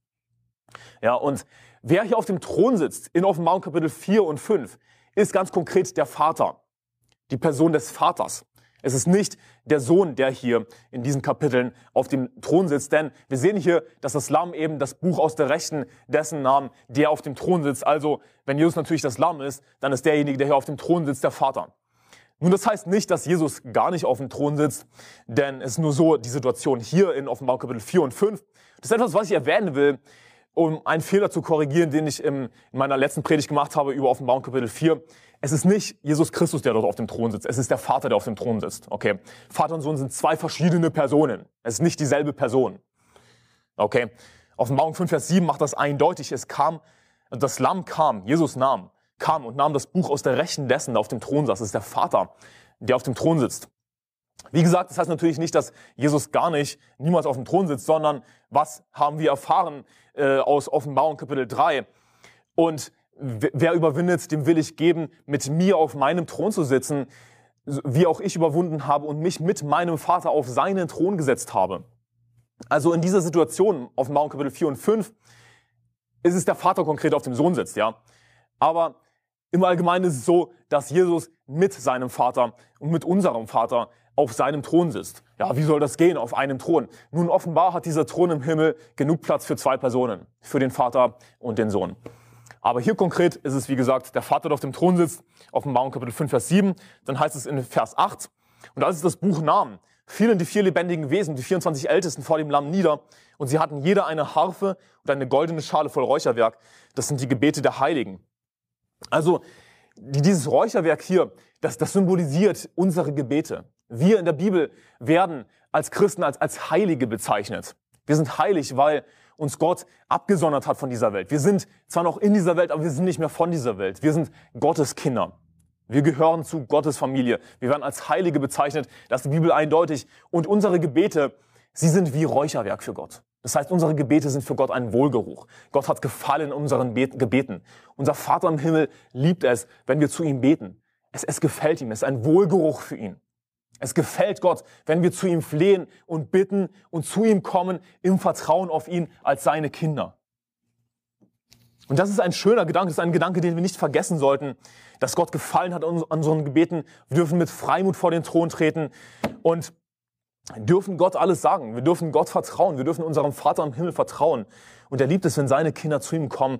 Ja, und wer hier auf dem Thron sitzt, in Offenbarung Kapitel 4 und 5, ist ganz konkret der Vater. Die Person des Vaters. Es ist nicht der Sohn, der hier in diesen Kapiteln auf dem Thron sitzt, denn wir sehen hier, dass das Lamm eben das Buch aus der Rechten dessen nahm, der auf dem Thron sitzt. Also, wenn Jesus natürlich das Lamm ist, dann ist derjenige, der hier auf dem Thron sitzt, der Vater. Nun, das heißt nicht, dass Jesus gar nicht auf dem Thron sitzt, denn es ist nur so die Situation hier in Offenbarung Kapitel 4 und 5. Das ist etwas, was ich erwähnen will, um einen Fehler zu korrigieren, den ich in meiner letzten Predigt gemacht habe über Offenbarung Kapitel 4. Es ist nicht Jesus Christus, der dort auf dem Thron sitzt. Es ist der Vater, der auf dem Thron sitzt. Okay. Vater und Sohn sind zwei verschiedene Personen. Es ist nicht dieselbe Person. Okay. Offenbarung 5, Vers 7 macht das eindeutig. Es kam, das Lamm kam, Jesus nahm, kam und nahm das Buch aus der Rechten dessen, der auf dem Thron saß. Das ist der Vater, der auf dem Thron sitzt. Wie gesagt, das heißt natürlich nicht, dass Jesus gar nicht niemals auf dem Thron sitzt, sondern was haben wir erfahren äh, aus Offenbarung Kapitel 3? Und wer überwindet, dem will ich geben, mit mir auf meinem Thron zu sitzen, wie auch ich überwunden habe und mich mit meinem Vater auf seinen Thron gesetzt habe. Also in dieser Situation, Mount Kapitel 4 und 5, ist es der Vater konkret auf dem Sohn sitzt, ja. Aber im Allgemeinen ist es so, dass Jesus mit seinem Vater und mit unserem Vater auf seinem Thron sitzt. Ja, wie soll das gehen auf einem Thron? Nun, offenbar hat dieser Thron im Himmel genug Platz für zwei Personen, für den Vater und den Sohn. Aber hier konkret ist es, wie gesagt, der Vater, der auf dem Thron sitzt, Offenbarung Kapitel 5, Vers 7. Dann heißt es in Vers 8, und als es das Buch nahm, fielen die vier lebendigen Wesen, die 24 Ältesten vor dem Lamm nieder, und sie hatten jeder eine Harfe und eine goldene Schale voll Räucherwerk. Das sind die Gebete der Heiligen. Also, dieses Räucherwerk hier, das, das symbolisiert unsere Gebete. Wir in der Bibel werden als Christen als, als Heilige bezeichnet. Wir sind heilig, weil uns Gott abgesondert hat von dieser Welt. Wir sind zwar noch in dieser Welt, aber wir sind nicht mehr von dieser Welt. Wir sind Gottes Kinder. Wir gehören zu Gottes Familie. Wir werden als Heilige bezeichnet. Das ist die Bibel eindeutig. Und unsere Gebete, sie sind wie Räucherwerk für Gott. Das heißt, unsere Gebete sind für Gott ein Wohlgeruch. Gott hat Gefallen in unseren Gebeten. Unser Vater im Himmel liebt es, wenn wir zu ihm beten. Es, es gefällt ihm. Es ist ein Wohlgeruch für ihn. Es gefällt Gott, wenn wir zu ihm flehen und bitten und zu ihm kommen im Vertrauen auf ihn als seine Kinder. Und das ist ein schöner Gedanke, das ist ein Gedanke, den wir nicht vergessen sollten, dass Gott gefallen hat an unseren Gebeten. Wir dürfen mit Freimut vor den Thron treten und dürfen Gott alles sagen. Wir dürfen Gott vertrauen. Wir dürfen unserem Vater im Himmel vertrauen. Und er liebt es, wenn seine Kinder zu ihm kommen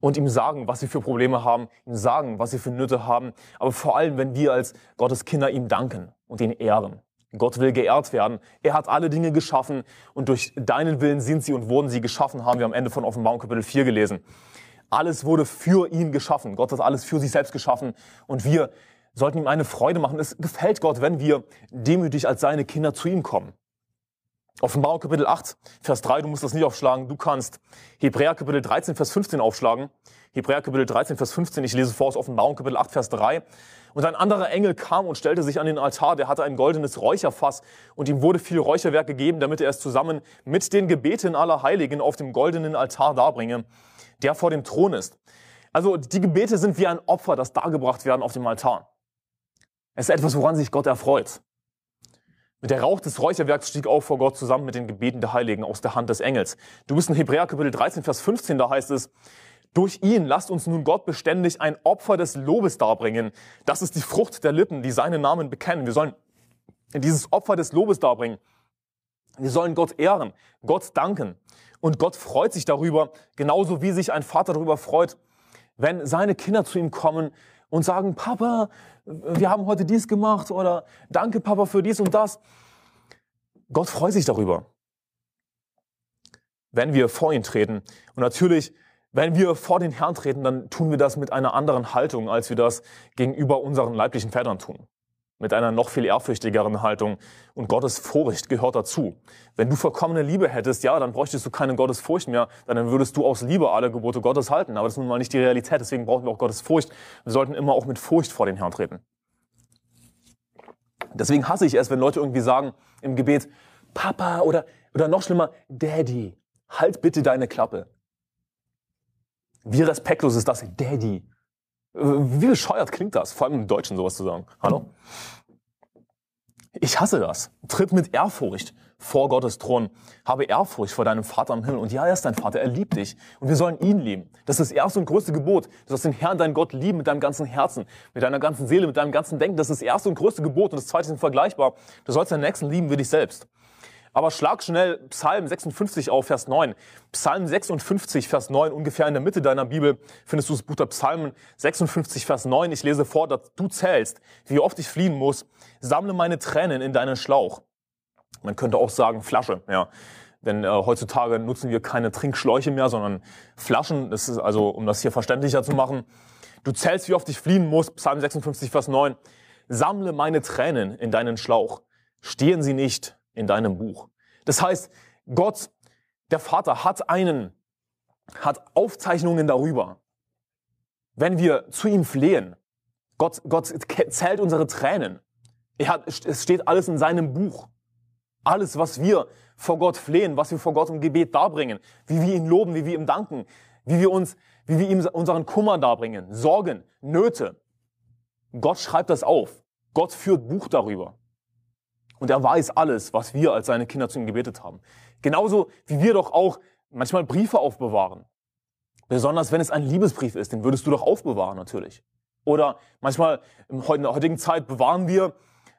und ihm sagen, was sie für Probleme haben, ihm sagen, was sie für Nöte haben. Aber vor allem, wenn wir als Gottes Kinder ihm danken und ihn ehren. Gott will geehrt werden. Er hat alle Dinge geschaffen und durch deinen Willen sind sie und wurden sie geschaffen, haben wir am Ende von Offenbarung Kapitel 4 gelesen. Alles wurde für ihn geschaffen. Gott hat alles für sich selbst geschaffen und wir sollten ihm eine Freude machen. Es gefällt Gott, wenn wir demütig als seine Kinder zu ihm kommen. Offenbarung Kapitel 8, Vers 3, du musst das nicht aufschlagen, du kannst Hebräer Kapitel 13, Vers 15 aufschlagen. Hebräer Kapitel 13, Vers 15, ich lese vor aus Offenbarung Kapitel 8, Vers 3. Und ein anderer Engel kam und stellte sich an den Altar, der hatte ein goldenes Räucherfass und ihm wurde viel Räucherwerk gegeben, damit er es zusammen mit den Gebeten aller Heiligen auf dem goldenen Altar darbringe, der vor dem Thron ist. Also die Gebete sind wie ein Opfer, das dargebracht werden auf dem Altar. Es ist etwas, woran sich Gott erfreut. Mit der Rauch des Räucherwerks stieg auf vor Gott zusammen mit den Gebeten der Heiligen aus der Hand des Engels. Du bist in Hebräer Kapitel 13, Vers 15, da heißt es, durch ihn lasst uns nun Gott beständig ein Opfer des Lobes darbringen. Das ist die Frucht der Lippen, die seinen Namen bekennen. Wir sollen dieses Opfer des Lobes darbringen. Wir sollen Gott ehren, Gott danken. Und Gott freut sich darüber, genauso wie sich ein Vater darüber freut, wenn seine Kinder zu ihm kommen und sagen, Papa, wir haben heute dies gemacht oder danke Papa für dies und das. Gott freut sich darüber, wenn wir vor ihn treten. Und natürlich wenn wir vor den Herrn treten, dann tun wir das mit einer anderen Haltung, als wir das gegenüber unseren leiblichen Vätern tun. Mit einer noch viel ehrfürchtigeren Haltung. Und Gottes Furcht gehört dazu. Wenn du vollkommene Liebe hättest, ja, dann bräuchtest du keine Gottesfurcht mehr, dann würdest du aus Liebe alle Gebote Gottes halten. Aber das ist nun mal nicht die Realität, deswegen brauchen wir auch Gottes Furcht. Wir sollten immer auch mit Furcht vor den Herrn treten. Deswegen hasse ich es, wenn Leute irgendwie sagen im Gebet, Papa oder, oder noch schlimmer, Daddy, halt bitte deine Klappe. Wie respektlos ist das? Daddy. Wie bescheuert klingt das? Vor allem im Deutschen sowas zu sagen. Hallo? Ich hasse das. Tritt mit Ehrfurcht vor Gottes Thron. Habe Ehrfurcht vor deinem Vater im Himmel. Und ja, er ist dein Vater. Er liebt dich. Und wir sollen ihn lieben. Das ist das erste und größte Gebot. Du sollst den Herrn, deinen Gott lieben mit deinem ganzen Herzen, mit deiner ganzen Seele, mit deinem ganzen Denken. Das ist das erste und größte Gebot. Und das zweite ist vergleichbar. Du sollst deinen Nächsten lieben wie dich selbst. Aber schlag schnell Psalm 56 auf, Vers 9. Psalm 56, Vers 9, ungefähr in der Mitte deiner Bibel findest du das Buch der Psalmen 56, Vers 9. Ich lese vor, dass du zählst, wie oft ich fliehen muss. Sammle meine Tränen in deinen Schlauch. Man könnte auch sagen Flasche, ja. Denn äh, heutzutage nutzen wir keine Trinkschläuche mehr, sondern Flaschen. Das ist also, um das hier verständlicher zu machen. Du zählst, wie oft ich fliehen muss. Psalm 56, Vers 9. Sammle meine Tränen in deinen Schlauch. Stehen sie nicht in deinem Buch. Das heißt, Gott, der Vater, hat einen, hat Aufzeichnungen darüber. Wenn wir zu ihm flehen, Gott, Gott zählt unsere Tränen. Er hat, es steht alles in seinem Buch. Alles, was wir vor Gott flehen, was wir vor Gott im Gebet darbringen, wie wir ihn loben, wie wir ihm danken, wie wir uns wie wir ihm unseren Kummer darbringen, Sorgen, Nöte. Gott schreibt das auf. Gott führt Buch darüber. Und er weiß alles, was wir als seine Kinder zu ihm gebetet haben. Genauso wie wir doch auch manchmal Briefe aufbewahren. Besonders wenn es ein Liebesbrief ist, den würdest du doch aufbewahren natürlich. Oder manchmal in der heutigen Zeit bewahren wir,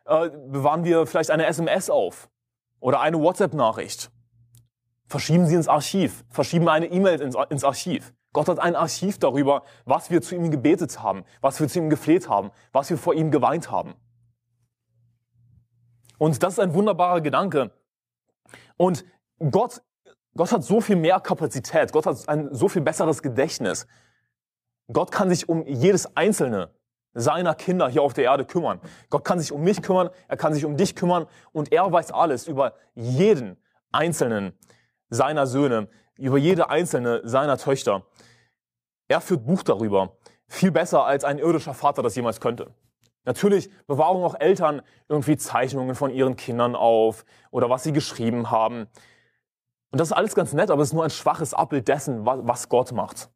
äh, bewahren wir vielleicht eine SMS auf oder eine WhatsApp-Nachricht. Verschieben sie ins Archiv, verschieben eine E-Mail ins, ins Archiv. Gott hat ein Archiv darüber, was wir zu ihm gebetet haben, was wir zu ihm gefleht haben, was wir vor ihm geweint haben. Und das ist ein wunderbarer Gedanke. Und Gott, Gott hat so viel mehr Kapazität. Gott hat ein so viel besseres Gedächtnis. Gott kann sich um jedes einzelne seiner Kinder hier auf der Erde kümmern. Gott kann sich um mich kümmern, er kann sich um dich kümmern und er weiß alles über jeden einzelnen seiner Söhne, über jede einzelne seiner Töchter. Er führt Buch darüber. Viel besser als ein irdischer Vater das jemals könnte. Natürlich bewahren auch Eltern irgendwie Zeichnungen von ihren Kindern auf oder was sie geschrieben haben. Und das ist alles ganz nett, aber es ist nur ein schwaches Abbild dessen, was Gott macht.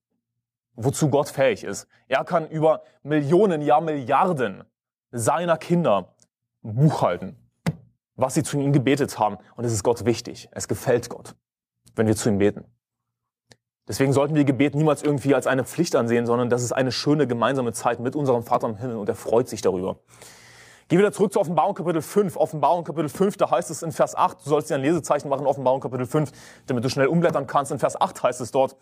Wozu Gott fähig ist. Er kann über Millionen, ja Milliarden seiner Kinder buchhalten, was sie zu ihm gebetet haben. Und es ist Gott wichtig. Es gefällt Gott, wenn wir zu ihm beten. Deswegen sollten wir Gebet niemals irgendwie als eine Pflicht ansehen, sondern das ist eine schöne gemeinsame Zeit mit unserem Vater im Himmel und er freut sich darüber. Gehen wir wieder zurück zu Offenbarung Kapitel 5. Offenbarung Kapitel 5, da heißt es in Vers 8, du sollst dir ein Lesezeichen machen, Offenbarung Kapitel 5, damit du schnell umblättern kannst. In Vers 8 heißt es dort,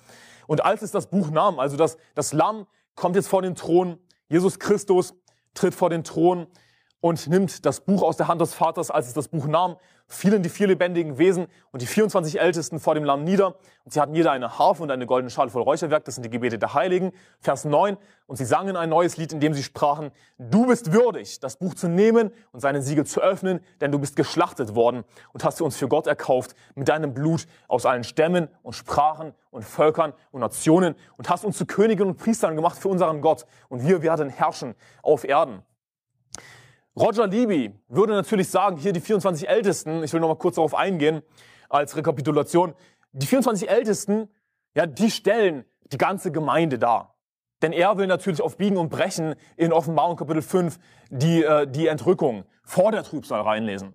und als es das Buch nahm, also das, das Lamm kommt jetzt vor den Thron, Jesus Christus tritt vor den Thron und nimmt das Buch aus der Hand des Vaters, als es das Buch nahm, fielen die vier lebendigen Wesen und die 24 Ältesten vor dem Lamm nieder. Und sie hatten jeder eine Harfe und eine goldene Schale voll Räucherwerk. Das sind die Gebete der Heiligen. Vers 9. Und sie sangen ein neues Lied, in dem sie sprachen, du bist würdig, das Buch zu nehmen und seinen Siegel zu öffnen, denn du bist geschlachtet worden und hast du uns für Gott erkauft mit deinem Blut aus allen Stämmen und Sprachen und Völkern und Nationen und hast uns zu Königen und Priestern gemacht für unseren Gott und wir werden herrschen auf Erden. Roger Libby würde natürlich sagen, hier die 24 Ältesten, ich will noch mal kurz darauf eingehen, als Rekapitulation, die 24 Ältesten, ja, die stellen die ganze Gemeinde dar. Denn er will natürlich auf Biegen und Brechen in Offenbarung Kapitel 5 die, äh, die Entrückung vor der Trübsal reinlesen.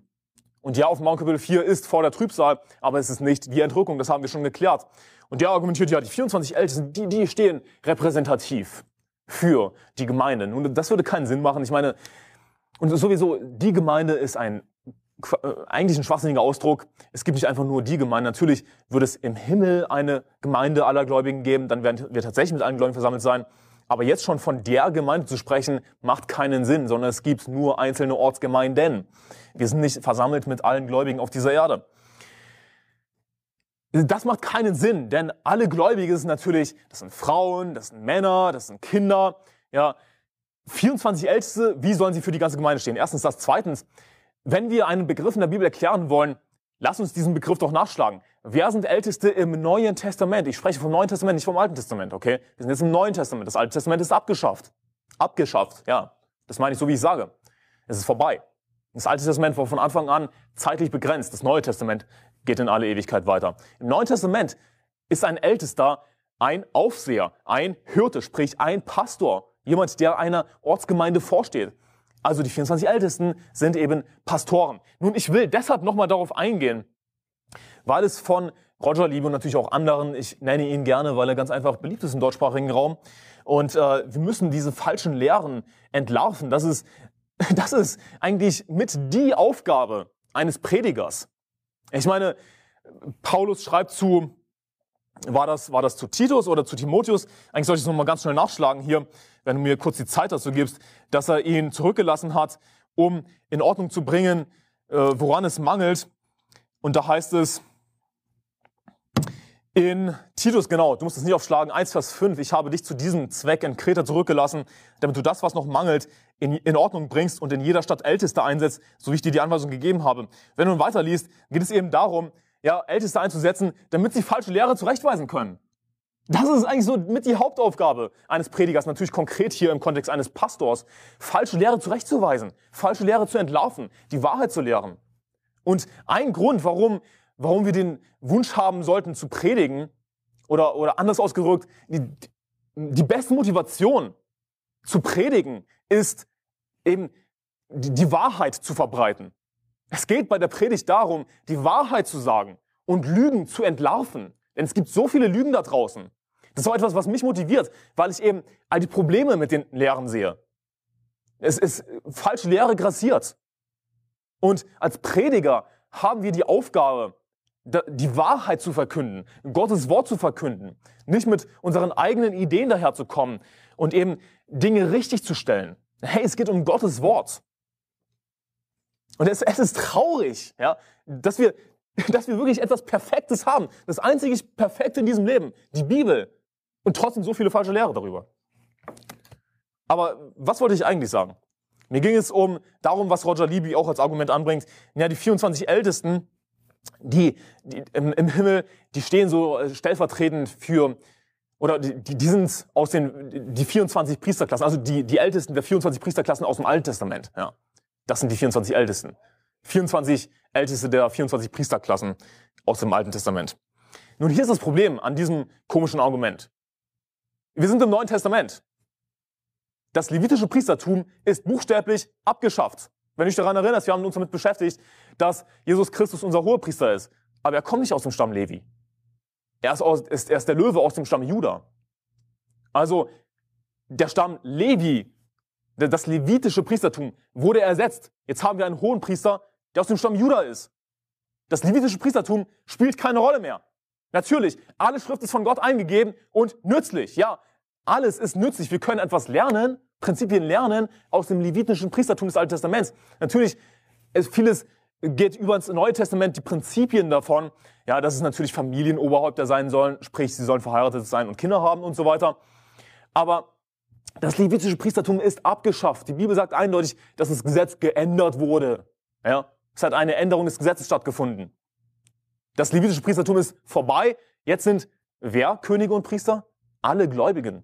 Und ja, Offenbarung Kapitel 4 ist vor der Trübsal, aber es ist nicht die Entrückung, das haben wir schon geklärt. Und der argumentiert, ja, die 24 Ältesten, die, die stehen repräsentativ für die Gemeinde. Nun, das würde keinen Sinn machen. Ich meine, und sowieso, die Gemeinde ist ein äh, eigentlich ein schwachsinniger Ausdruck. Es gibt nicht einfach nur die Gemeinde. Natürlich würde es im Himmel eine Gemeinde aller Gläubigen geben, dann werden wir tatsächlich mit allen Gläubigen versammelt sein. Aber jetzt schon von der Gemeinde zu sprechen, macht keinen Sinn, sondern es gibt nur einzelne Ortsgemeinden. Wir sind nicht versammelt mit allen Gläubigen auf dieser Erde. Das macht keinen Sinn, denn alle Gläubige sind natürlich, das sind Frauen, das sind Männer, das sind Kinder, ja, 24 Älteste, wie sollen sie für die ganze Gemeinde stehen? Erstens das. Zweitens, wenn wir einen Begriff in der Bibel erklären wollen, lass uns diesen Begriff doch nachschlagen. Wer sind Älteste im Neuen Testament? Ich spreche vom Neuen Testament, nicht vom Alten Testament, okay? Wir sind jetzt im Neuen Testament. Das Alte Testament ist abgeschafft. Abgeschafft, ja. Das meine ich so, wie ich sage. Es ist vorbei. Das Alte Testament war von Anfang an zeitlich begrenzt. Das Neue Testament geht in alle Ewigkeit weiter. Im Neuen Testament ist ein Ältester ein Aufseher, ein Hirte, sprich ein Pastor. Jemand, der einer Ortsgemeinde vorsteht. Also die 24 Ältesten sind eben Pastoren. Nun, ich will deshalb nochmal darauf eingehen, weil es von Roger Liebe und natürlich auch anderen, ich nenne ihn gerne, weil er ganz einfach beliebt ist im deutschsprachigen Raum. Und äh, wir müssen diese falschen Lehren entlarven. Das ist, [LAUGHS] das ist eigentlich mit die Aufgabe eines Predigers. Ich meine, Paulus schreibt zu war das, war das zu Titus oder zu Timotheus? Eigentlich soll ich es nochmal ganz schnell nachschlagen hier, wenn du mir kurz die Zeit dazu gibst, dass er ihn zurückgelassen hat, um in Ordnung zu bringen, äh, woran es mangelt. Und da heißt es in Titus, genau, du musst es nicht aufschlagen, 1 Vers 5, ich habe dich zu diesem Zweck in Kreta zurückgelassen, damit du das, was noch mangelt, in, in Ordnung bringst und in jeder Stadt Älteste einsetzt, so wie ich dir die Anweisung gegeben habe. Wenn du weiterliest, geht es eben darum, ja, Älteste einzusetzen, damit sie falsche Lehre zurechtweisen können. Das ist eigentlich so mit die Hauptaufgabe eines Predigers, natürlich konkret hier im Kontext eines Pastors, falsche Lehre zurechtzuweisen, falsche Lehre zu entlarven, die Wahrheit zu lehren. Und ein Grund, warum, warum wir den Wunsch haben sollten zu predigen, oder, oder anders ausgedrückt, die, die beste Motivation zu predigen ist eben die Wahrheit zu verbreiten. Es geht bei der Predigt darum, die Wahrheit zu sagen und Lügen zu entlarven. Denn es gibt so viele Lügen da draußen. Das ist auch etwas, was mich motiviert, weil ich eben all die Probleme mit den Lehren sehe. Es ist falsche Lehre grassiert. Und als Prediger haben wir die Aufgabe, die Wahrheit zu verkünden, Gottes Wort zu verkünden, nicht mit unseren eigenen Ideen daherzukommen und eben Dinge richtig zu stellen. Hey, es geht um Gottes Wort. Und es, es ist traurig, ja, dass wir, [LAUGHS] dass wir wirklich etwas Perfektes haben. Das einzige Perfekte in diesem Leben, die Bibel. Und trotzdem so viele falsche Lehre darüber. Aber was wollte ich eigentlich sagen? Mir ging es um darum, was Roger Libby auch als Argument anbringt. Ja, die 24 Ältesten, die, die im, im, Himmel, die stehen so äh, stellvertretend für oder die, die sind aus den die 24 Priesterklassen, also die, die Ältesten der 24 Priesterklassen aus dem Alten Testament. Ja. Das sind die 24 Ältesten. 24 Älteste der 24 Priesterklassen aus dem Alten Testament. Nun, hier ist das Problem an diesem komischen Argument. Wir sind im Neuen Testament. Das levitische Priestertum ist buchstäblich abgeschafft. Wenn du dich daran erinnerst, wir haben uns damit beschäftigt, dass Jesus Christus unser Hohepriester ist. Aber er kommt nicht aus dem Stamm Levi. Er ist, aus, ist, er ist der Löwe aus dem Stamm Juda. Also der Stamm Levi das levitische Priestertum wurde ersetzt. Jetzt haben wir einen hohen Priester, der aus dem Stamm Juda ist. Das levitische Priestertum spielt keine Rolle mehr. Natürlich, alle Schrift ist von Gott eingegeben und nützlich. Ja, alles ist nützlich. Wir können etwas lernen, Prinzipien lernen aus dem levitischen Priestertum des Alten Testaments. Natürlich, vieles geht über ins Neue Testament, die Prinzipien davon, ja, dass es natürlich Familienoberhäupter sein sollen, sprich, sie sollen verheiratet sein und Kinder haben und so weiter. Aber das levitische Priestertum ist abgeschafft. Die Bibel sagt eindeutig, dass das Gesetz geändert wurde. Ja, es hat eine Änderung des Gesetzes stattgefunden. Das levitische Priestertum ist vorbei. Jetzt sind wer Könige und Priester? Alle Gläubigen.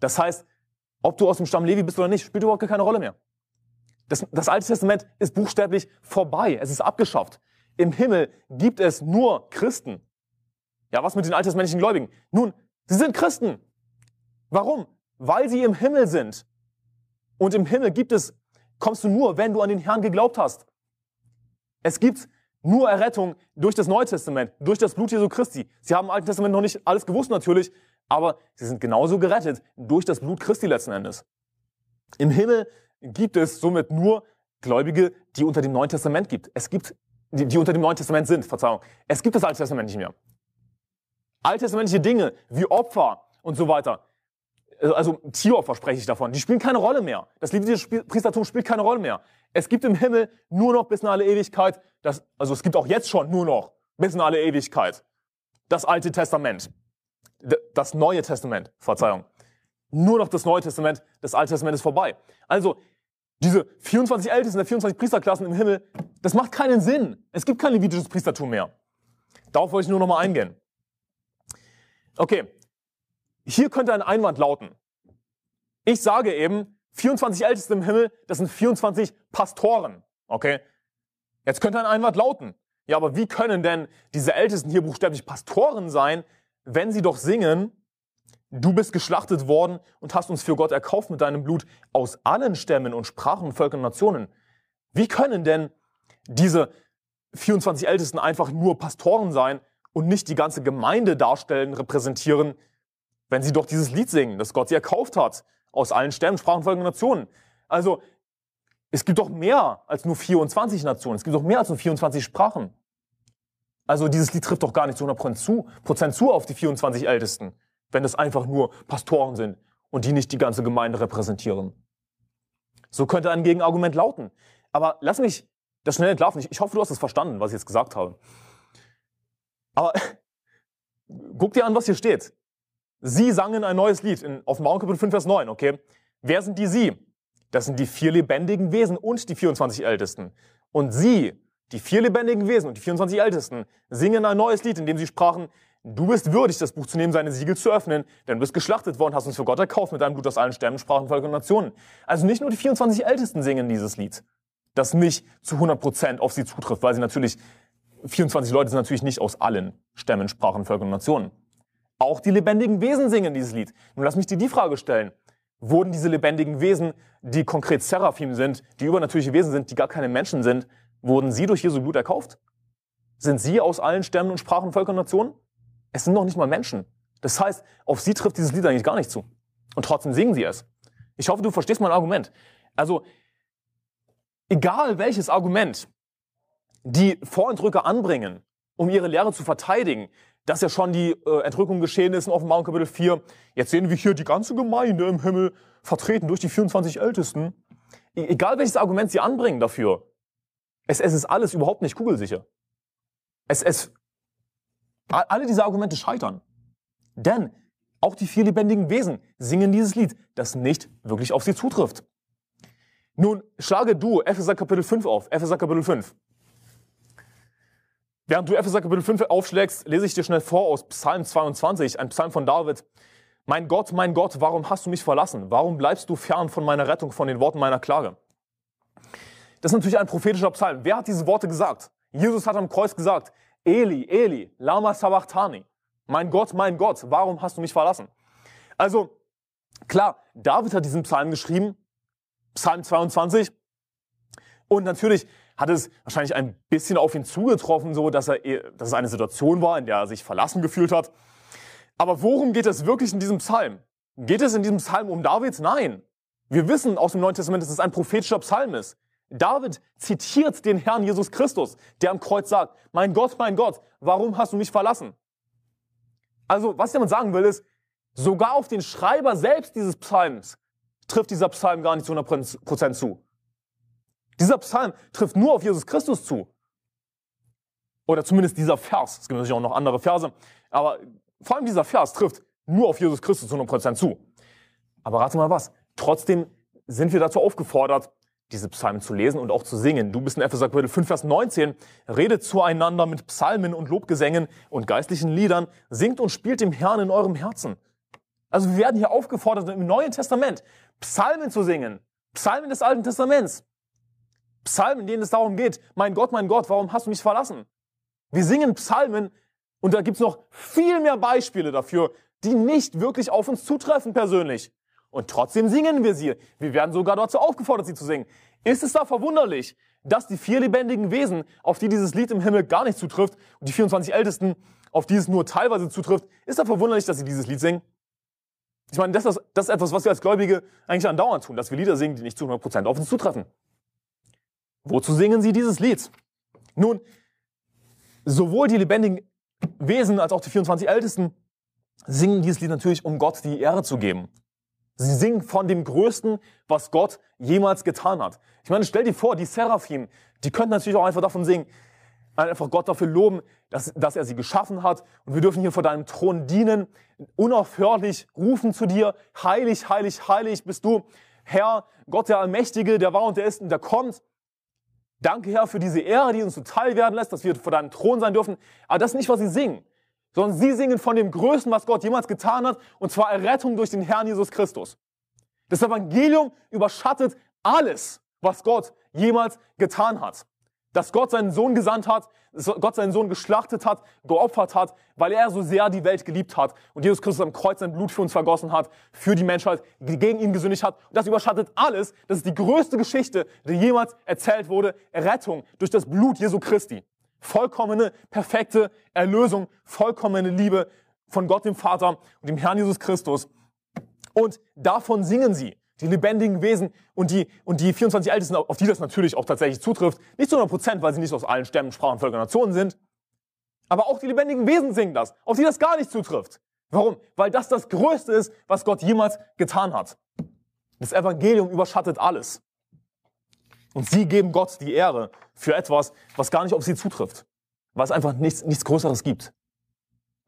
Das heißt, ob du aus dem Stamm Levi bist oder nicht, spielt überhaupt keine Rolle mehr. Das, das Alte Testament ist buchstäblich vorbei. Es ist abgeschafft. Im Himmel gibt es nur Christen. Ja, was mit den alttestamentlichen Gläubigen? Nun, sie sind Christen. Warum? weil sie im Himmel sind. Und im Himmel gibt es, kommst du nur, wenn du an den Herrn geglaubt hast. Es gibt nur Errettung durch das Neue Testament, durch das Blut Jesu Christi. Sie haben im Alten Testament noch nicht alles gewusst natürlich, aber sie sind genauso gerettet durch das Blut Christi letzten Endes. Im Himmel gibt es somit nur Gläubige, die unter dem Neuen Testament gibt. Es gibt, die, die unter dem Neuen Testament sind, Verzeihung. Es gibt das Alte Testament nicht mehr. Alttestamentliche Dinge wie Opfer und so weiter, also Tieropfer spreche ich davon, die spielen keine Rolle mehr. Das levitische Priestertum spielt keine Rolle mehr. Es gibt im Himmel nur noch bis in alle Ewigkeit, das, also es gibt auch jetzt schon nur noch bis in alle Ewigkeit das Alte Testament. Das Neue Testament, Verzeihung. Nur noch das Neue Testament, das Alte Testament ist vorbei. Also, diese 24 Ältesten der 24 Priesterklassen im Himmel, das macht keinen Sinn. Es gibt kein levitisches Priestertum mehr. Darauf wollte ich nur noch mal eingehen. Okay, hier könnte ein Einwand lauten. Ich sage eben, 24 Älteste im Himmel, das sind 24 Pastoren. Okay? Jetzt könnte ein Einwand lauten. Ja, aber wie können denn diese Ältesten hier buchstäblich Pastoren sein, wenn sie doch singen, du bist geschlachtet worden und hast uns für Gott erkauft mit deinem Blut aus allen Stämmen und Sprachen, Völkern und Nationen? Wie können denn diese 24 Ältesten einfach nur Pastoren sein und nicht die ganze Gemeinde darstellen, repräsentieren, wenn sie doch dieses Lied singen, das Gott sie erkauft hat, aus allen Stämmen, Sprachen, Völkern und Nationen. Also, es gibt doch mehr als nur 24 Nationen, es gibt doch mehr als nur 24 Sprachen. Also dieses Lied trifft doch gar nicht zu 100% zu, Prozent zu auf die 24 Ältesten, wenn es einfach nur Pastoren sind und die nicht die ganze Gemeinde repräsentieren. So könnte ein Gegenargument lauten. Aber lass mich das schnell entlarven. Ich, ich hoffe, du hast es verstanden, was ich jetzt gesagt habe. Aber [LAUGHS] guck dir an, was hier steht. Sie sangen ein neues Lied in Offenbarung Kapitel 5, Vers 9, okay? Wer sind die Sie? Das sind die vier lebendigen Wesen und die 24 Ältesten. Und sie, die vier lebendigen Wesen und die 24 Ältesten, singen ein neues Lied, in dem sie sprachen, Du bist würdig, das Buch zu nehmen, seine Siegel zu öffnen, denn du bist geschlachtet worden, hast uns für Gott erkauft mit deinem Blut aus allen Stämmen, Sprachen, Völkern und Nationen. Also nicht nur die 24 Ältesten singen dieses Lied, das nicht zu 100 Prozent auf sie zutrifft, weil sie natürlich, 24 Leute sind natürlich nicht aus allen Stämmen, Sprachen, Völkern und Nationen. Auch die lebendigen Wesen singen dieses Lied. Nun lass mich dir die Frage stellen. Wurden diese lebendigen Wesen, die konkret Seraphim sind, die übernatürliche Wesen sind, die gar keine Menschen sind, wurden sie durch Jesu Blut erkauft? Sind sie aus allen Stämmen und Sprachen, Völkern, Nationen? Es sind noch nicht mal Menschen. Das heißt, auf sie trifft dieses Lied eigentlich gar nicht zu. Und trotzdem singen sie es. Ich hoffe, du verstehst mein Argument. Also, egal welches Argument die Vorentrücker anbringen, um ihre Lehre zu verteidigen, dass ja schon die äh, Entrückung geschehen ist in Offenbarung Kapitel 4. Jetzt sehen wir hier die ganze Gemeinde im Himmel vertreten durch die 24 Ältesten. E egal welches Argument sie anbringen dafür, es, es ist alles überhaupt nicht kugelsicher. Es, es, alle diese Argumente scheitern. Denn auch die vier lebendigen Wesen singen dieses Lied, das nicht wirklich auf sie zutrifft. Nun schlage du Epheser Kapitel 5 auf, Epheser Kapitel 5. Während du Epheser Kapitel 5 aufschlägst, lese ich dir schnell vor aus Psalm 22, ein Psalm von David. Mein Gott, mein Gott, warum hast du mich verlassen? Warum bleibst du fern von meiner Rettung, von den Worten meiner Klage? Das ist natürlich ein prophetischer Psalm. Wer hat diese Worte gesagt? Jesus hat am Kreuz gesagt, Eli, Eli, lama sabachthani. Mein Gott, mein Gott, warum hast du mich verlassen? Also, klar, David hat diesen Psalm geschrieben, Psalm 22. Und natürlich hat es wahrscheinlich ein bisschen auf ihn zugetroffen, so dass, er, dass es eine Situation war, in der er sich verlassen gefühlt hat. Aber worum geht es wirklich in diesem Psalm? Geht es in diesem Psalm um David? Nein. Wir wissen aus dem Neuen Testament, dass es ein prophetischer Psalm ist. David zitiert den Herrn Jesus Christus, der am Kreuz sagt, mein Gott, mein Gott, warum hast du mich verlassen? Also, was ich damit sagen will, ist, sogar auf den Schreiber selbst dieses Psalms trifft dieser Psalm gar nicht zu 100% zu. Dieser Psalm trifft nur auf Jesus Christus zu. Oder zumindest dieser Vers. Es gibt natürlich auch noch andere Verse. Aber vor allem dieser Vers trifft nur auf Jesus Christus zu 100% zu. Aber rate mal was. Trotzdem sind wir dazu aufgefordert, diese Psalmen zu lesen und auch zu singen. Du bist in Epheser Kapitel 5, Vers 19. Redet zueinander mit Psalmen und Lobgesängen und geistlichen Liedern. Singt und spielt dem Herrn in eurem Herzen. Also wir werden hier aufgefordert, im Neuen Testament Psalmen zu singen. Psalmen des Alten Testaments. Psalmen, in denen es darum geht, mein Gott, mein Gott, warum hast du mich verlassen? Wir singen Psalmen und da gibt's noch viel mehr Beispiele dafür, die nicht wirklich auf uns zutreffen persönlich. Und trotzdem singen wir sie. Wir werden sogar dazu aufgefordert, sie zu singen. Ist es da verwunderlich, dass die vier lebendigen Wesen, auf die dieses Lied im Himmel gar nicht zutrifft, und die 24 Ältesten, auf die es nur teilweise zutrifft, ist da verwunderlich, dass sie dieses Lied singen? Ich meine, das ist, das ist etwas, was wir als Gläubige eigentlich andauernd tun, dass wir Lieder singen, die nicht zu 100% auf uns zutreffen. Wozu singen sie dieses Lied? Nun, sowohl die lebendigen Wesen als auch die 24 Ältesten singen dieses Lied natürlich, um Gott die Ehre zu geben. Sie singen von dem Größten, was Gott jemals getan hat. Ich meine, stell dir vor, die Seraphim, die könnten natürlich auch einfach davon singen, einfach Gott dafür loben, dass, dass er sie geschaffen hat. Und wir dürfen hier vor deinem Thron dienen, unaufhörlich rufen zu dir, heilig, heilig, heilig bist du, Herr, Gott der Allmächtige, der war und der ist und der kommt. Danke, Herr, für diese Ehre, die uns zuteil werden lässt, dass wir vor deinem Thron sein dürfen. Aber das ist nicht, was sie singen, sondern sie singen von dem Größten, was Gott jemals getan hat, und zwar Errettung durch den Herrn Jesus Christus. Das Evangelium überschattet alles, was Gott jemals getan hat dass Gott seinen Sohn gesandt hat, dass Gott seinen Sohn geschlachtet hat, geopfert hat, weil er so sehr die Welt geliebt hat und Jesus Christus am Kreuz sein Blut für uns vergossen hat, für die Menschheit, gegen ihn gesündigt hat. Und das überschattet alles. Das ist die größte Geschichte, die jemals erzählt wurde. Rettung durch das Blut Jesu Christi. Vollkommene, perfekte Erlösung, vollkommene Liebe von Gott dem Vater und dem Herrn Jesus Christus. Und davon singen sie die lebendigen Wesen und die, und die 24 Ältesten, auf die das natürlich auch tatsächlich zutrifft. Nicht zu 100 Prozent, weil sie nicht aus allen Stämmen, Sprachen, Völkern, Nationen sind. Aber auch die lebendigen Wesen singen das, auf die das gar nicht zutrifft. Warum? Weil das das Größte ist, was Gott jemals getan hat. Das Evangelium überschattet alles. Und sie geben Gott die Ehre für etwas, was gar nicht auf sie zutrifft. Weil es einfach nichts, nichts Größeres gibt,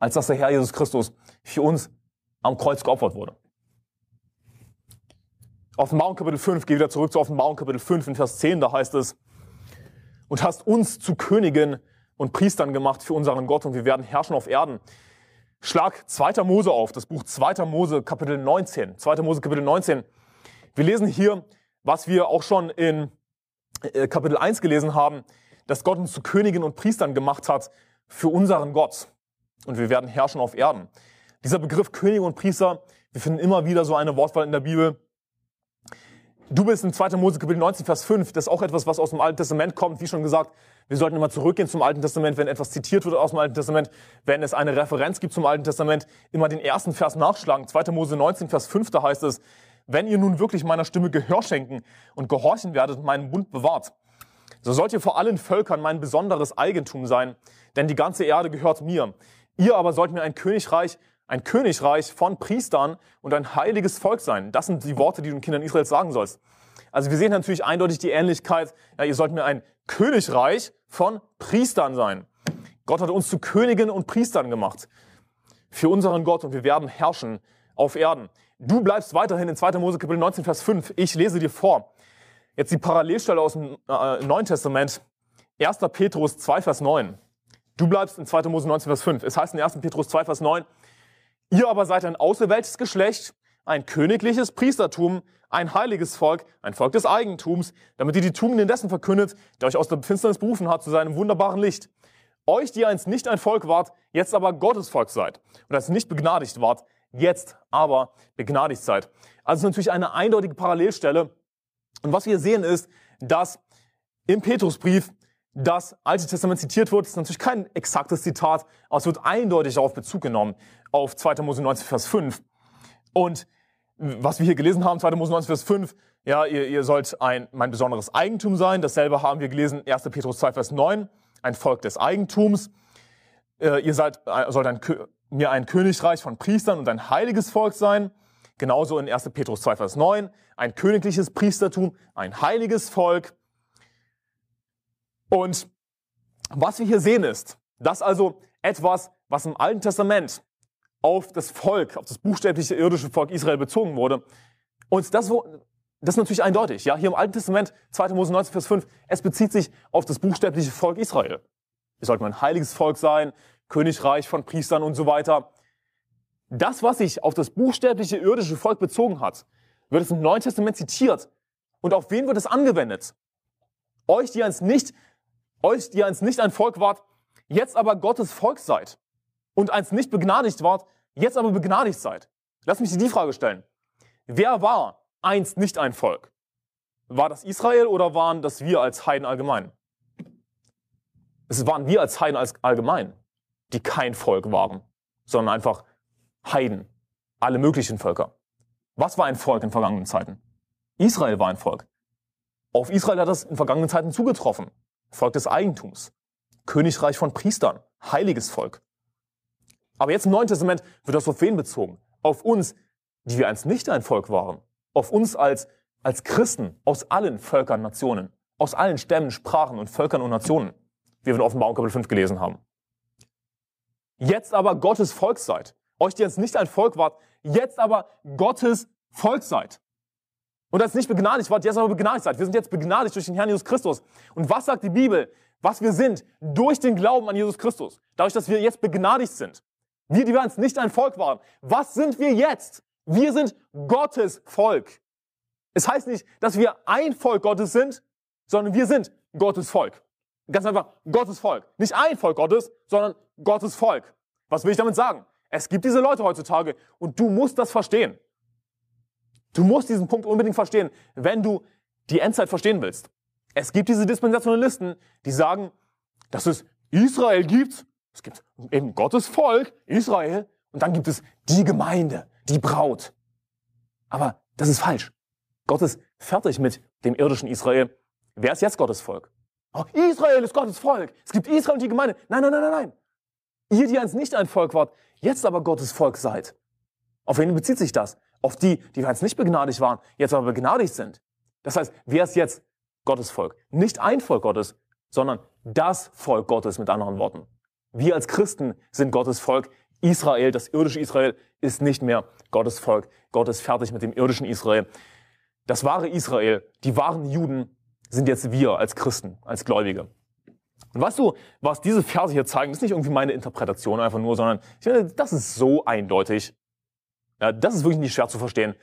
als dass der Herr Jesus Christus für uns am Kreuz geopfert wurde. Offenbarung Kapitel 5, geh wieder zurück zu Offenbarung Kapitel 5 in Vers 10, da heißt es, und hast uns zu Königen und Priestern gemacht für unseren Gott und wir werden herrschen auf Erden. Schlag 2. Mose auf, das Buch 2. Mose Kapitel 19. 2. Mose Kapitel 19. Wir lesen hier, was wir auch schon in äh, Kapitel 1 gelesen haben, dass Gott uns zu Königen und Priestern gemacht hat für unseren Gott. Und wir werden herrschen auf Erden. Dieser Begriff Könige und Priester, wir finden immer wieder so eine Wortwahl in der Bibel. Du bist in 2. Mose Kapitel 19, Vers 5. Das ist auch etwas, was aus dem Alten Testament kommt. Wie schon gesagt, wir sollten immer zurückgehen zum Alten Testament, wenn etwas zitiert wird aus dem Alten Testament. Wenn es eine Referenz gibt zum Alten Testament, immer den ersten Vers nachschlagen. 2. Mose 19, Vers 5, da heißt es, wenn ihr nun wirklich meiner Stimme Gehör schenken und gehorchen werdet, meinen Bund bewahrt, so sollt ihr vor allen Völkern mein besonderes Eigentum sein, denn die ganze Erde gehört mir. Ihr aber sollt mir ein Königreich ein Königreich von Priestern und ein heiliges Volk sein. Das sind die Worte, die du den Kindern Israels sagen sollst. Also wir sehen natürlich eindeutig die Ähnlichkeit, ja, ihr sollt mir ein Königreich von Priestern sein. Gott hat uns zu Königen und Priestern gemacht. Für unseren Gott und wir werden herrschen auf Erden. Du bleibst weiterhin in 2. Mose Kapitel 19, Vers 5. Ich lese dir vor. Jetzt die Parallelstelle aus dem äh, Neuen Testament. 1. Petrus 2, Vers 9. Du bleibst in 2. Mose 19, Vers 5. Es heißt in 1. Petrus 2, Vers 9, Ihr aber seid ein auserwähltes Geschlecht, ein königliches Priestertum, ein heiliges Volk, ein Volk des Eigentums, damit ihr die Tugenden dessen verkündet, der euch aus der Finsternis berufen hat zu seinem wunderbaren Licht. Euch, die einst nicht ein Volk wart, jetzt aber Gottes Volk seid. Und als nicht begnadigt wart, jetzt aber begnadigt seid. Also es ist natürlich eine eindeutige Parallelstelle. Und was wir sehen ist, dass im Petrusbrief das Alte Testament zitiert wird, ist natürlich kein exaktes Zitat, aber es wird eindeutig darauf Bezug genommen, auf 2. Mose 19, Vers 5. Und was wir hier gelesen haben, 2. Mose 19, Vers 5, ja, ihr, ihr sollt ein, mein besonderes Eigentum sein. Dasselbe haben wir gelesen, 1. Petrus 2, Vers 9, ein Volk des Eigentums. Äh, ihr seid, äh, sollt ein, mir ein Königreich von Priestern und ein heiliges Volk sein. Genauso in 1. Petrus 2, Vers 9, ein königliches Priestertum, ein heiliges Volk. Und was wir hier sehen ist, dass also etwas, was im Alten Testament auf das Volk, auf das buchstäbliche irdische Volk Israel bezogen wurde, und das, das ist natürlich eindeutig. Ja, hier im Alten Testament, 2. Mose 19, Vers 5, es bezieht sich auf das buchstäbliche Volk Israel. Es sollte ein heiliges Volk sein, Königreich von Priestern und so weiter. Das, was sich auf das buchstäbliche irdische Volk bezogen hat, wird es im Neuen Testament zitiert. Und auf wen wird es angewendet? Euch, die einst nicht euch, die einst nicht ein Volk wart, jetzt aber Gottes Volk seid und einst nicht begnadigt wart, jetzt aber begnadigt seid. Lass mich dir die Frage stellen. Wer war einst nicht ein Volk? War das Israel oder waren das wir als Heiden allgemein? Es waren wir als Heiden als allgemein, die kein Volk waren, sondern einfach Heiden, alle möglichen Völker. Was war ein Volk in vergangenen Zeiten? Israel war ein Volk. Auf Israel hat das in vergangenen Zeiten zugetroffen. Volk des Eigentums, Königreich von Priestern, heiliges Volk. Aber jetzt im Neuen Testament wird das auf wen bezogen? Auf uns, die wir einst nicht ein Volk waren. Auf uns als, als Christen aus allen Völkern, Nationen. Aus allen Stämmen, Sprachen und Völkern und Nationen. Wie wir in Offenbarung Kapitel 5 gelesen haben. Jetzt aber Gottes Volk seid. Euch, die jetzt nicht ein Volk wart, jetzt aber Gottes Volk seid. Und als nicht begnadigt wart, jetzt aber begnadigt seid. Wir sind jetzt begnadigt durch den Herrn Jesus Christus. Und was sagt die Bibel? Was wir sind durch den Glauben an Jesus Christus. Dadurch, dass wir jetzt begnadigt sind. Wir, die wir uns nicht ein Volk waren. Was sind wir jetzt? Wir sind Gottes Volk. Es heißt nicht, dass wir ein Volk Gottes sind, sondern wir sind Gottes Volk. Ganz einfach Gottes Volk. Nicht ein Volk Gottes, sondern Gottes Volk. Was will ich damit sagen? Es gibt diese Leute heutzutage und du musst das verstehen. Du musst diesen Punkt unbedingt verstehen, wenn du die Endzeit verstehen willst. Es gibt diese Dispensationalisten, die sagen, dass es Israel gibt. Es gibt eben Gottes Volk, Israel, und dann gibt es die Gemeinde, die Braut. Aber das ist falsch. Gott ist fertig mit dem irdischen Israel. Wer ist jetzt Gottes Volk? Oh, Israel ist Gottes Volk. Es gibt Israel und die Gemeinde. Nein, nein, nein, nein, nein. Ihr, die einst nicht ein Volk wart, jetzt aber Gottes Volk seid. Auf wen bezieht sich das? auf die, die einst nicht begnadigt waren, jetzt aber begnadigt sind. Das heißt, wer ist jetzt Gottes Volk? Nicht ein Volk Gottes, sondern das Volk Gottes mit anderen Worten. Wir als Christen sind Gottes Volk. Israel, das irdische Israel, ist nicht mehr Gottes Volk. Gott ist fertig mit dem irdischen Israel. Das wahre Israel, die wahren Juden, sind jetzt wir als Christen, als Gläubige. Und weißt du, was diese Verse hier zeigen, ist nicht irgendwie meine Interpretation einfach nur, sondern ich finde, das ist so eindeutig. Ja, das ist wirklich nicht schwer zu verstehen.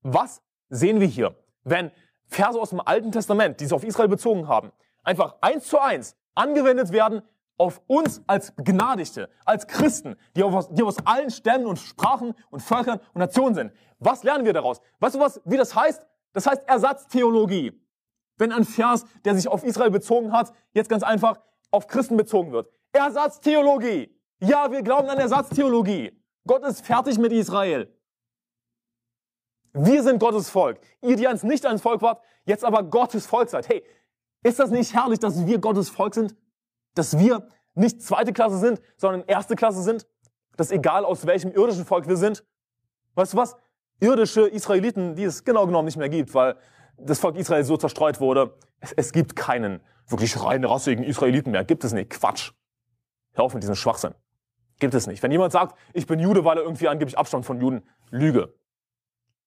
Was sehen wir hier? Wenn Verse aus dem Alten Testament, die sich auf Israel bezogen haben, einfach eins zu eins angewendet werden auf uns als Begnadigte, als Christen, die aus, die aus allen Stämmen und Sprachen und Völkern und Nationen sind. Was lernen wir daraus? Weißt du was, wie das heißt? Das heißt Ersatztheologie. Wenn ein Vers, der sich auf Israel bezogen hat, jetzt ganz einfach auf Christen bezogen wird. Ersatztheologie. Ja, wir glauben an Ersatztheologie. Gott ist fertig mit Israel. Wir sind Gottes Volk. Ihr, die einst nicht ein Volk wart, jetzt aber Gottes Volk seid. Hey, ist das nicht herrlich, dass wir Gottes Volk sind? Dass wir nicht zweite Klasse sind, sondern erste Klasse sind? Dass egal aus welchem irdischen Volk wir sind? Weißt du was? Irdische Israeliten, die es genau genommen nicht mehr gibt, weil das Volk Israel so zerstreut wurde. Es, es gibt keinen wirklich rein rassigen Israeliten mehr. Gibt es nicht. Quatsch. Hör auf mit diesem Schwachsinn. Gibt es nicht. Wenn jemand sagt, ich bin Jude, weil er irgendwie angeblich Abstand von Juden, Lüge.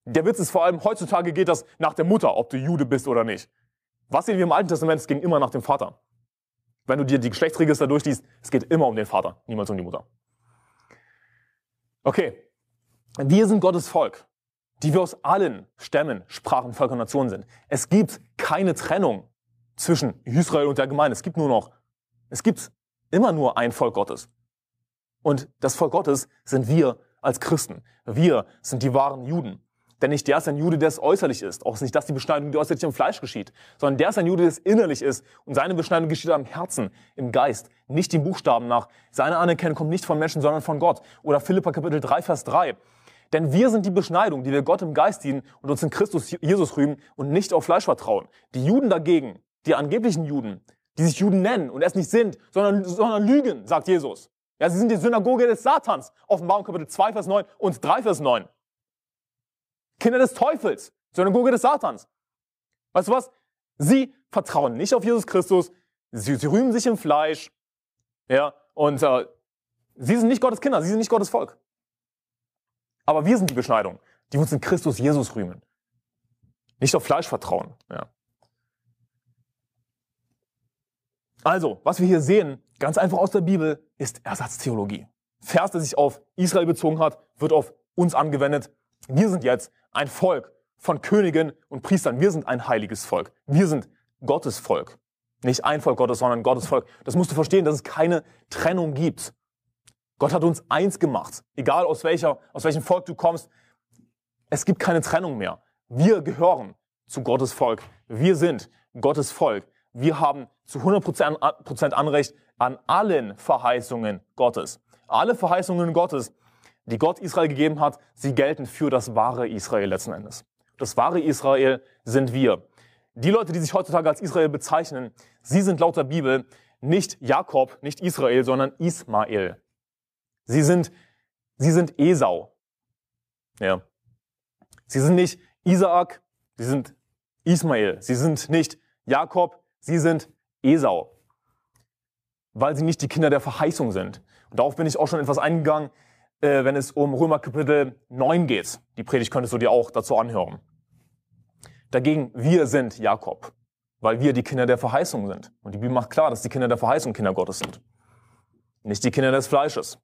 Der Witz ist vor allem, heutzutage geht das nach der Mutter, ob du Jude bist oder nicht. Was sehen wir im Alten Testament? Es ging immer nach dem Vater. Wenn du dir die Geschlechtsregister durchliest, es geht immer um den Vater, niemals um die Mutter. Okay. Wir sind Gottes Volk, die wir aus allen Stämmen, Sprachen, Völkern, Nationen sind. Es gibt keine Trennung zwischen Israel und der Gemeinde. Es gibt nur noch, es gibt immer nur ein Volk Gottes. Und das Volk Gottes sind wir als Christen. Wir sind die wahren Juden. Denn nicht der ist ein Jude, der es äußerlich ist. Auch ist nicht das die Beschneidung, die äußerlich im Fleisch geschieht. Sondern der ist ein Jude, der es innerlich ist. Und seine Beschneidung geschieht am Herzen, im Geist, nicht den Buchstaben nach. Seine Anerkennung kommt nicht von Menschen, sondern von Gott. Oder Philippa Kapitel 3, Vers 3. Denn wir sind die Beschneidung, die wir Gott im Geist dienen und uns in Christus Jesus rühmen und nicht auf Fleisch vertrauen. Die Juden dagegen, die angeblichen Juden, die sich Juden nennen und es nicht sind, sondern, sondern lügen, sagt Jesus. Ja, sie sind die Synagoge des Satans. Offenbarung Kapitel 2, Vers 9 und 3, Vers 9. Kinder des Teufels, Synagoge des Satans. Weißt du was? Sie vertrauen nicht auf Jesus Christus, sie, sie rühmen sich im Fleisch, ja, und äh, sie sind nicht Gottes Kinder, sie sind nicht Gottes Volk. Aber wir sind die Beschneidung, die uns in Christus Jesus rühmen. Nicht auf Fleisch vertrauen. Ja. Also, was wir hier sehen, ganz einfach aus der Bibel, ist Ersatztheologie. Vers, der sich auf Israel bezogen hat, wird auf uns angewendet. Wir sind jetzt ein Volk von Königen und Priestern. Wir sind ein heiliges Volk. Wir sind Gottes Volk. Nicht ein Volk Gottes, sondern Gottes Volk. Das musst du verstehen, dass es keine Trennung gibt. Gott hat uns eins gemacht. Egal aus welcher, aus welchem Volk du kommst. Es gibt keine Trennung mehr. Wir gehören zu Gottes Volk. Wir sind Gottes Volk. Wir haben zu 100% Anrecht an allen Verheißungen Gottes. Alle Verheißungen Gottes die Gott Israel gegeben hat, sie gelten für das wahre Israel letzten Endes. Das wahre Israel sind wir. Die Leute, die sich heutzutage als Israel bezeichnen, sie sind laut der Bibel nicht Jakob, nicht Israel, sondern Ismael. Sie sind, sie sind Esau. Ja. Sie sind nicht Isaak, sie sind Ismael. Sie sind nicht Jakob, sie sind Esau. Weil sie nicht die Kinder der Verheißung sind. Und darauf bin ich auch schon etwas eingegangen äh, wenn es um Römer Kapitel 9 geht. Die Predigt könntest du dir auch dazu anhören. Dagegen, wir sind Jakob, weil wir die Kinder der Verheißung sind. Und die Bibel macht klar, dass die Kinder der Verheißung Kinder Gottes sind. Nicht die Kinder des Fleisches.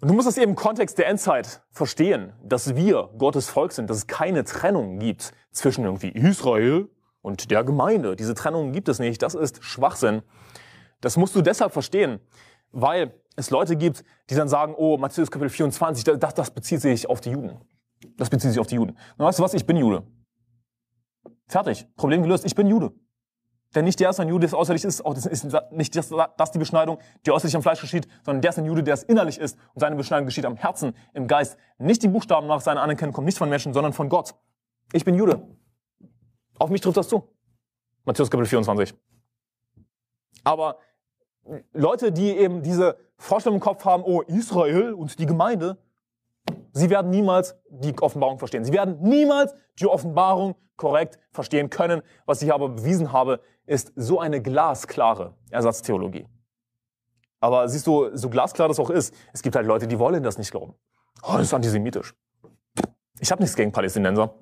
Und du musst das eben im Kontext der Endzeit verstehen, dass wir Gottes Volk sind, dass es keine Trennung gibt zwischen irgendwie Israel und der Gemeinde. Diese Trennung gibt es nicht. Das ist Schwachsinn. Das musst du deshalb verstehen, weil es Leute gibt, die dann sagen, oh, Matthäus Kapitel 24, das, das bezieht sich auf die Juden. Das bezieht sich auf die Juden. Und weißt du was? Ich bin Jude. Fertig. Problem gelöst. Ich bin Jude. Denn nicht der ist ein Jude, der äußerlich ist, auch das ist nicht das, das die Beschneidung, die äußerlich am Fleisch geschieht, sondern der ist ein Jude, der es innerlich ist und seine Beschneidung geschieht am Herzen, im Geist. Nicht die Buchstaben nach seiner Anerkennung kommen nicht von Menschen, sondern von Gott. Ich bin Jude. Auf mich trifft das zu. Matthäus Kapitel 24. Aber Leute, die eben diese Vorstellung im Kopf haben, oh, Israel und die Gemeinde, sie werden niemals die Offenbarung verstehen. Sie werden niemals die Offenbarung korrekt verstehen können. Was ich aber bewiesen habe, ist so eine glasklare Ersatztheologie. Aber siehst du, so glasklar das auch ist, es gibt halt Leute, die wollen das nicht glauben. Oh, das ist antisemitisch. Ich habe nichts gegen Palästinenser.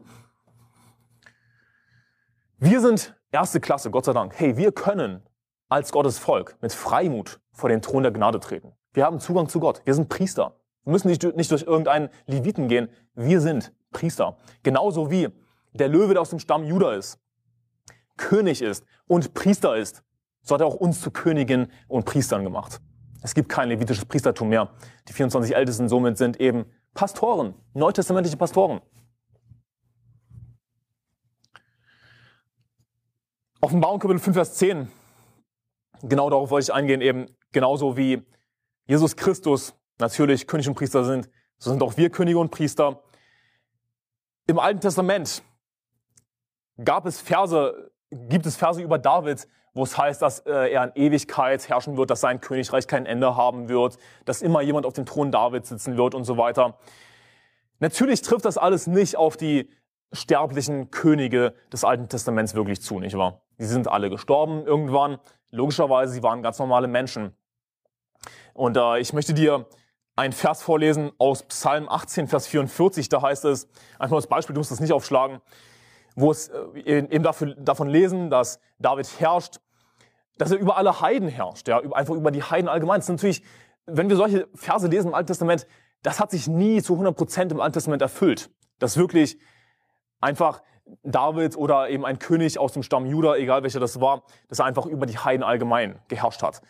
Wir sind erste Klasse, Gott sei Dank. Hey, wir können als Gottes Volk mit Freimut vor den Thron der Gnade treten. Wir haben Zugang zu Gott. Wir sind Priester. Wir müssen nicht, durch irgendeinen Leviten gehen. Wir sind Priester. Genauso wie der Löwe, der aus dem Stamm Juda ist, König ist und Priester ist. so hat er auch uns zu Königen und Priestern gemacht. Es gibt kein levitisches Priestertum mehr. Die 24 Ältesten somit sind eben Pastoren, neutestamentliche Pastoren. Offenbarung Kapitel 5, Vers 10. Genau darauf wollte ich eingehen, eben genauso wie Jesus Christus natürlich König und Priester sind, so sind auch wir Könige und Priester. Im Alten Testament gab es Verse, gibt es Verse über David, wo es heißt, dass äh, er in Ewigkeit herrschen wird, dass sein Königreich kein Ende haben wird, dass immer jemand auf dem Thron David sitzen wird und so weiter. Natürlich trifft das alles nicht auf die sterblichen Könige des Alten Testaments wirklich zu, nicht wahr? Die sind alle gestorben irgendwann. Logischerweise, sie waren ganz normale Menschen. Und äh, ich möchte dir einen Vers vorlesen aus Psalm 18, Vers 44. Da heißt es, einfach als Beispiel, du musst das nicht aufschlagen, wo es äh, eben dafür, davon lesen, dass David herrscht, dass er über alle Heiden herrscht, ja, einfach über die Heiden allgemein. Das ist natürlich, wenn wir solche Verse lesen im Alten Testament, das hat sich nie zu 100 Prozent im Alten Testament erfüllt. Dass wirklich einfach David oder eben ein König aus dem Stamm Juda, egal welcher das war, dass er einfach über die Heiden allgemein geherrscht hat.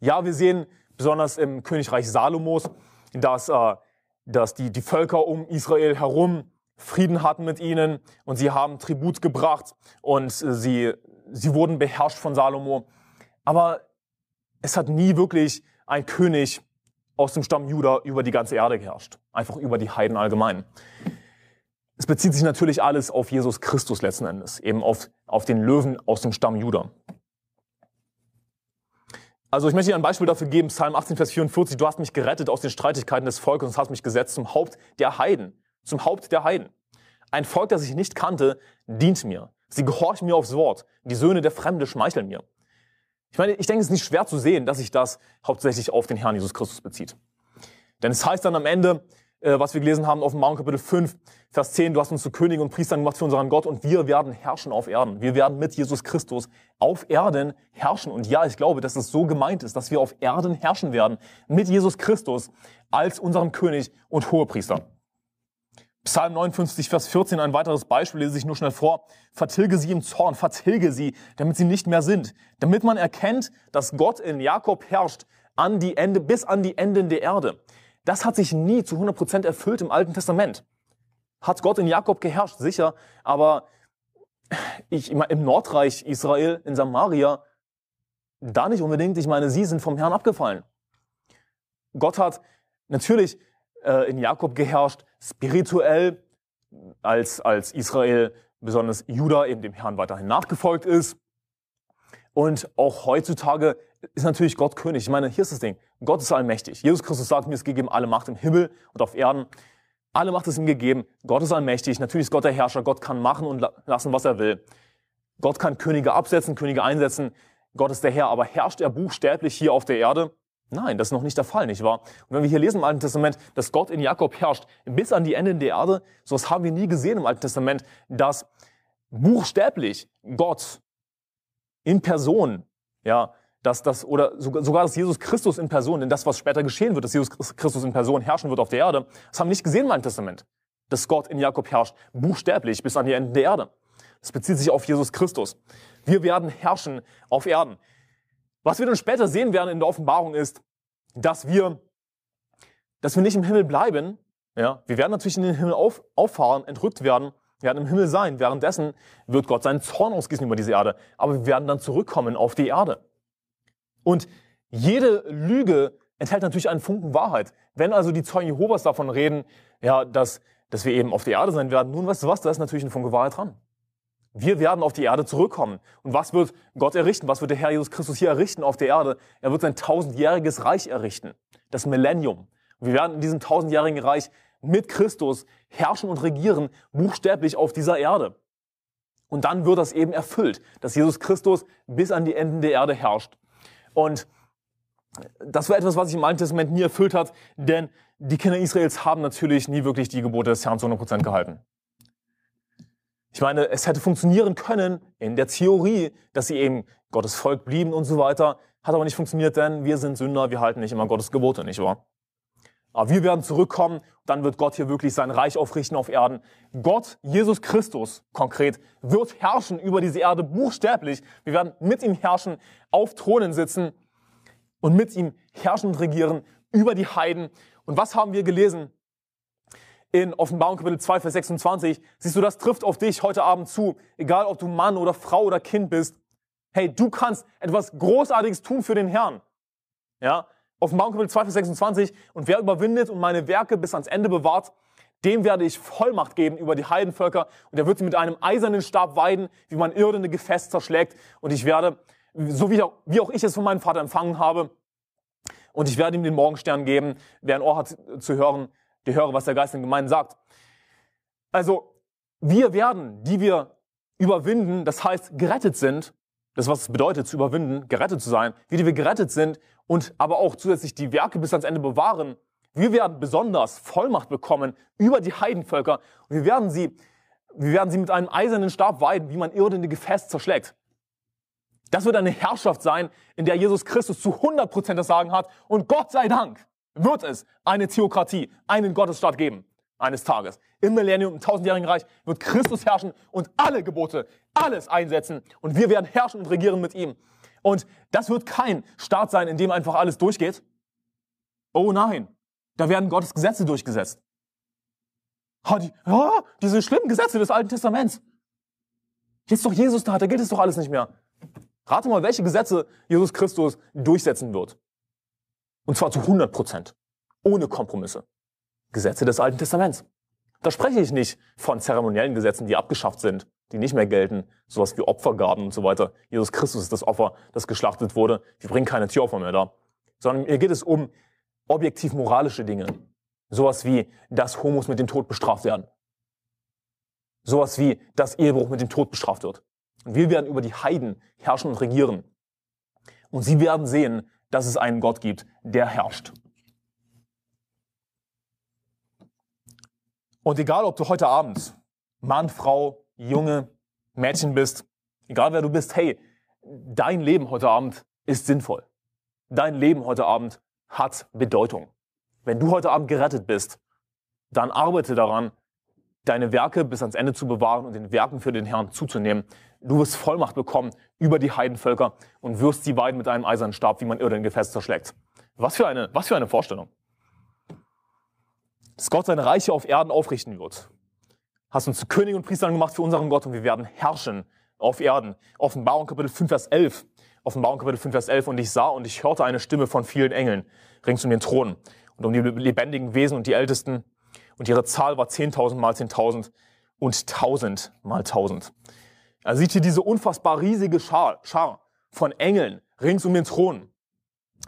Ja, wir sehen besonders im Königreich Salomos, dass, äh, dass die, die Völker um Israel herum Frieden hatten mit ihnen und sie haben Tribut gebracht und sie, sie wurden beherrscht von Salomo. Aber es hat nie wirklich ein König aus dem Stamm Juda über die ganze Erde geherrscht. Einfach über die Heiden allgemein. Es bezieht sich natürlich alles auf Jesus Christus letzten Endes, eben auf, auf den Löwen aus dem Stamm Juda. Also ich möchte dir ein Beispiel dafür geben, Psalm 18, Vers 44, du hast mich gerettet aus den Streitigkeiten des Volkes und hast mich gesetzt zum Haupt der Heiden, zum Haupt der Heiden. Ein Volk, das ich nicht kannte, dient mir. Sie gehorchen mir aufs Wort. Die Söhne der Fremde schmeicheln mir. Ich meine, ich denke, es ist nicht schwer zu sehen, dass sich das hauptsächlich auf den Herrn Jesus Christus bezieht. Denn es heißt dann am Ende, äh, was wir gelesen haben, Offenbarung Kapitel 5, Vers 10, du hast uns zu Königen und Priestern gemacht für unseren Gott und wir werden herrschen auf Erden. Wir werden mit Jesus Christus auf Erden herrschen. Und ja, ich glaube, dass es so gemeint ist, dass wir auf Erden herrschen werden mit Jesus Christus als unserem König und Hohepriester. Psalm 59, Vers 14, ein weiteres Beispiel, lese ich nur schnell vor. Vertilge sie im Zorn, vertilge sie, damit sie nicht mehr sind. Damit man erkennt, dass Gott in Jakob herrscht, an die Ende, bis an die Enden der Erde. Das hat sich nie zu 100 Prozent erfüllt im Alten Testament. Hat Gott in Jakob geherrscht, sicher, aber ich, im Nordreich Israel, in Samaria, da nicht unbedingt. Ich meine, sie sind vom Herrn abgefallen. Gott hat natürlich äh, in Jakob geherrscht, spirituell, als, als Israel, besonders Juda, eben dem Herrn weiterhin nachgefolgt ist. Und auch heutzutage ist natürlich Gott König. Ich meine, hier ist das Ding. Gott ist allmächtig. Jesus Christus sagt, mir ist gegeben alle Macht im Himmel und auf Erden. Alle Macht ist ihm gegeben. Gott ist allmächtig. Natürlich ist Gott der Herrscher. Gott kann machen und lassen, was er will. Gott kann Könige absetzen, Könige einsetzen. Gott ist der Herr. Aber herrscht er buchstäblich hier auf der Erde? Nein, das ist noch nicht der Fall, nicht wahr? Und wenn wir hier lesen im Alten Testament, dass Gott in Jakob herrscht, bis an die Enden der Erde, so was haben wir nie gesehen im Alten Testament, dass buchstäblich Gott in Person, ja, dass das, oder sogar, dass Jesus Christus in Person, denn das, was später geschehen wird, dass Jesus Christus in Person herrschen wird auf der Erde, das haben wir nicht gesehen im Alten Testament. Dass Gott in Jakob herrscht, buchstäblich bis an die Enden der Erde. Das bezieht sich auf Jesus Christus. Wir werden herrschen auf Erden. Was wir dann später sehen werden in der Offenbarung ist, dass wir, dass wir nicht im Himmel bleiben. Ja, wir werden natürlich in den Himmel auf, auffahren, entrückt werden, werden im Himmel sein. Währenddessen wird Gott seinen Zorn ausgießen über diese Erde. Aber wir werden dann zurückkommen auf die Erde. Und jede Lüge enthält natürlich einen Funken Wahrheit. Wenn also die Zeugen Jehovas davon reden, ja, dass, dass wir eben auf der Erde sein werden, nun weißt du was, da ist natürlich ein Funke Wahrheit dran. Wir werden auf die Erde zurückkommen. Und was wird Gott errichten? Was wird der Herr Jesus Christus hier errichten auf der Erde? Er wird sein tausendjähriges Reich errichten. Das Millennium. wir werden in diesem tausendjährigen Reich mit Christus herrschen und regieren, buchstäblich auf dieser Erde. Und dann wird das eben erfüllt, dass Jesus Christus bis an die Enden der Erde herrscht. Und das war etwas, was sich im Alten Testament nie erfüllt hat, denn die Kinder Israels haben natürlich nie wirklich die Gebote des Herrn zu 100% gehalten. Ich meine, es hätte funktionieren können in der Theorie, dass sie eben Gottes Volk blieben und so weiter, hat aber nicht funktioniert, denn wir sind Sünder, wir halten nicht immer Gottes Gebote, nicht wahr? Aber wir werden zurückkommen, dann wird Gott hier wirklich sein Reich aufrichten auf Erden. Gott, Jesus Christus konkret, wird herrschen über diese Erde buchstäblich. Wir werden mit ihm herrschen, auf Thronen sitzen und mit ihm herrschen und regieren über die Heiden. Und was haben wir gelesen? In Offenbarung Kapitel 2, Vers 26. Siehst du, das trifft auf dich heute Abend zu. Egal, ob du Mann oder Frau oder Kind bist. Hey, du kannst etwas Großartiges tun für den Herrn. Ja, Offenbarung Kapitel 2, Vers 26. Und wer überwindet und meine Werke bis ans Ende bewahrt, dem werde ich Vollmacht geben über die Heidenvölker und er wird sie mit einem eisernen Stab weiden, wie man irdene Gefäß zerschlägt. Und ich werde, so wie auch, wie auch ich es von meinem Vater empfangen habe, und ich werde ihm den Morgenstern geben. Wer ein Ohr hat zu hören, der höre, was der Geist in Gemeinden sagt. Also, wir werden, die wir überwinden, das heißt gerettet sind, das was es bedeutet zu überwinden, gerettet zu sein, wie die wir gerettet sind und aber auch zusätzlich die Werke bis ans Ende bewahren. Wir werden besonders Vollmacht bekommen über die Heidenvölker und wir werden sie, wir werden sie mit einem eisernen Stab weiden, wie man irdene Gefäß zerschlägt. Das wird eine Herrschaft sein, in der Jesus Christus zu 100% das Sagen hat und Gott sei Dank wird es eine Theokratie, einen Gottesstaat geben eines Tages. Im Millennium, im tausendjährigen Reich wird Christus herrschen und alle Gebote, alles einsetzen und wir werden herrschen und regieren mit ihm. Und das wird kein Staat sein, in dem einfach alles durchgeht. Oh nein, da werden Gottes Gesetze durchgesetzt. Oh, die, oh, diese schlimmen Gesetze des Alten Testaments. Jetzt doch Jesus da, da gilt es doch alles nicht mehr. Rate mal, welche Gesetze Jesus Christus durchsetzen wird. Und zwar zu 100 Prozent. Ohne Kompromisse. Gesetze des Alten Testaments. Da spreche ich nicht von zeremoniellen Gesetzen, die abgeschafft sind, die nicht mehr gelten, sowas wie Opfergaben und so weiter. Jesus Christus ist das Opfer, das geschlachtet wurde. Wir bringen keine Tieropfer mehr da. Sondern mir geht es um objektiv moralische Dinge. Sowas wie, dass Homos mit dem Tod bestraft werden. Sowas wie, dass Ehebruch mit dem Tod bestraft wird. Und wir werden über die Heiden herrschen und regieren. Und sie werden sehen, dass es einen Gott gibt, der herrscht. Und egal, ob du heute Abend Mann, Frau, Junge, Mädchen bist, egal wer du bist, hey, dein Leben heute Abend ist sinnvoll. Dein Leben heute Abend hat Bedeutung. Wenn du heute Abend gerettet bist, dann arbeite daran, deine Werke bis ans Ende zu bewahren und den Werken für den Herrn zuzunehmen. Du wirst Vollmacht bekommen über die Heidenvölker und wirst sie weiden mit einem eisernen Stab, wie man irre Gefäß zerschlägt. Was für eine, was für eine Vorstellung dass Gott seine Reiche auf Erden aufrichten wird. Hast uns zu Königen und Priestern gemacht für unseren Gott und wir werden herrschen auf Erden. Offenbarung Kapitel 5, Vers 11. Offenbarung Kapitel 5, Vers 11. Und ich sah und ich hörte eine Stimme von vielen Engeln rings um den Thron und um die lebendigen Wesen und die Ältesten. Und ihre Zahl war 10.000 mal 10.000 und 1.000 mal 1.000. Also sieht hier diese unfassbar riesige Schar, Schar von Engeln rings um den Thron.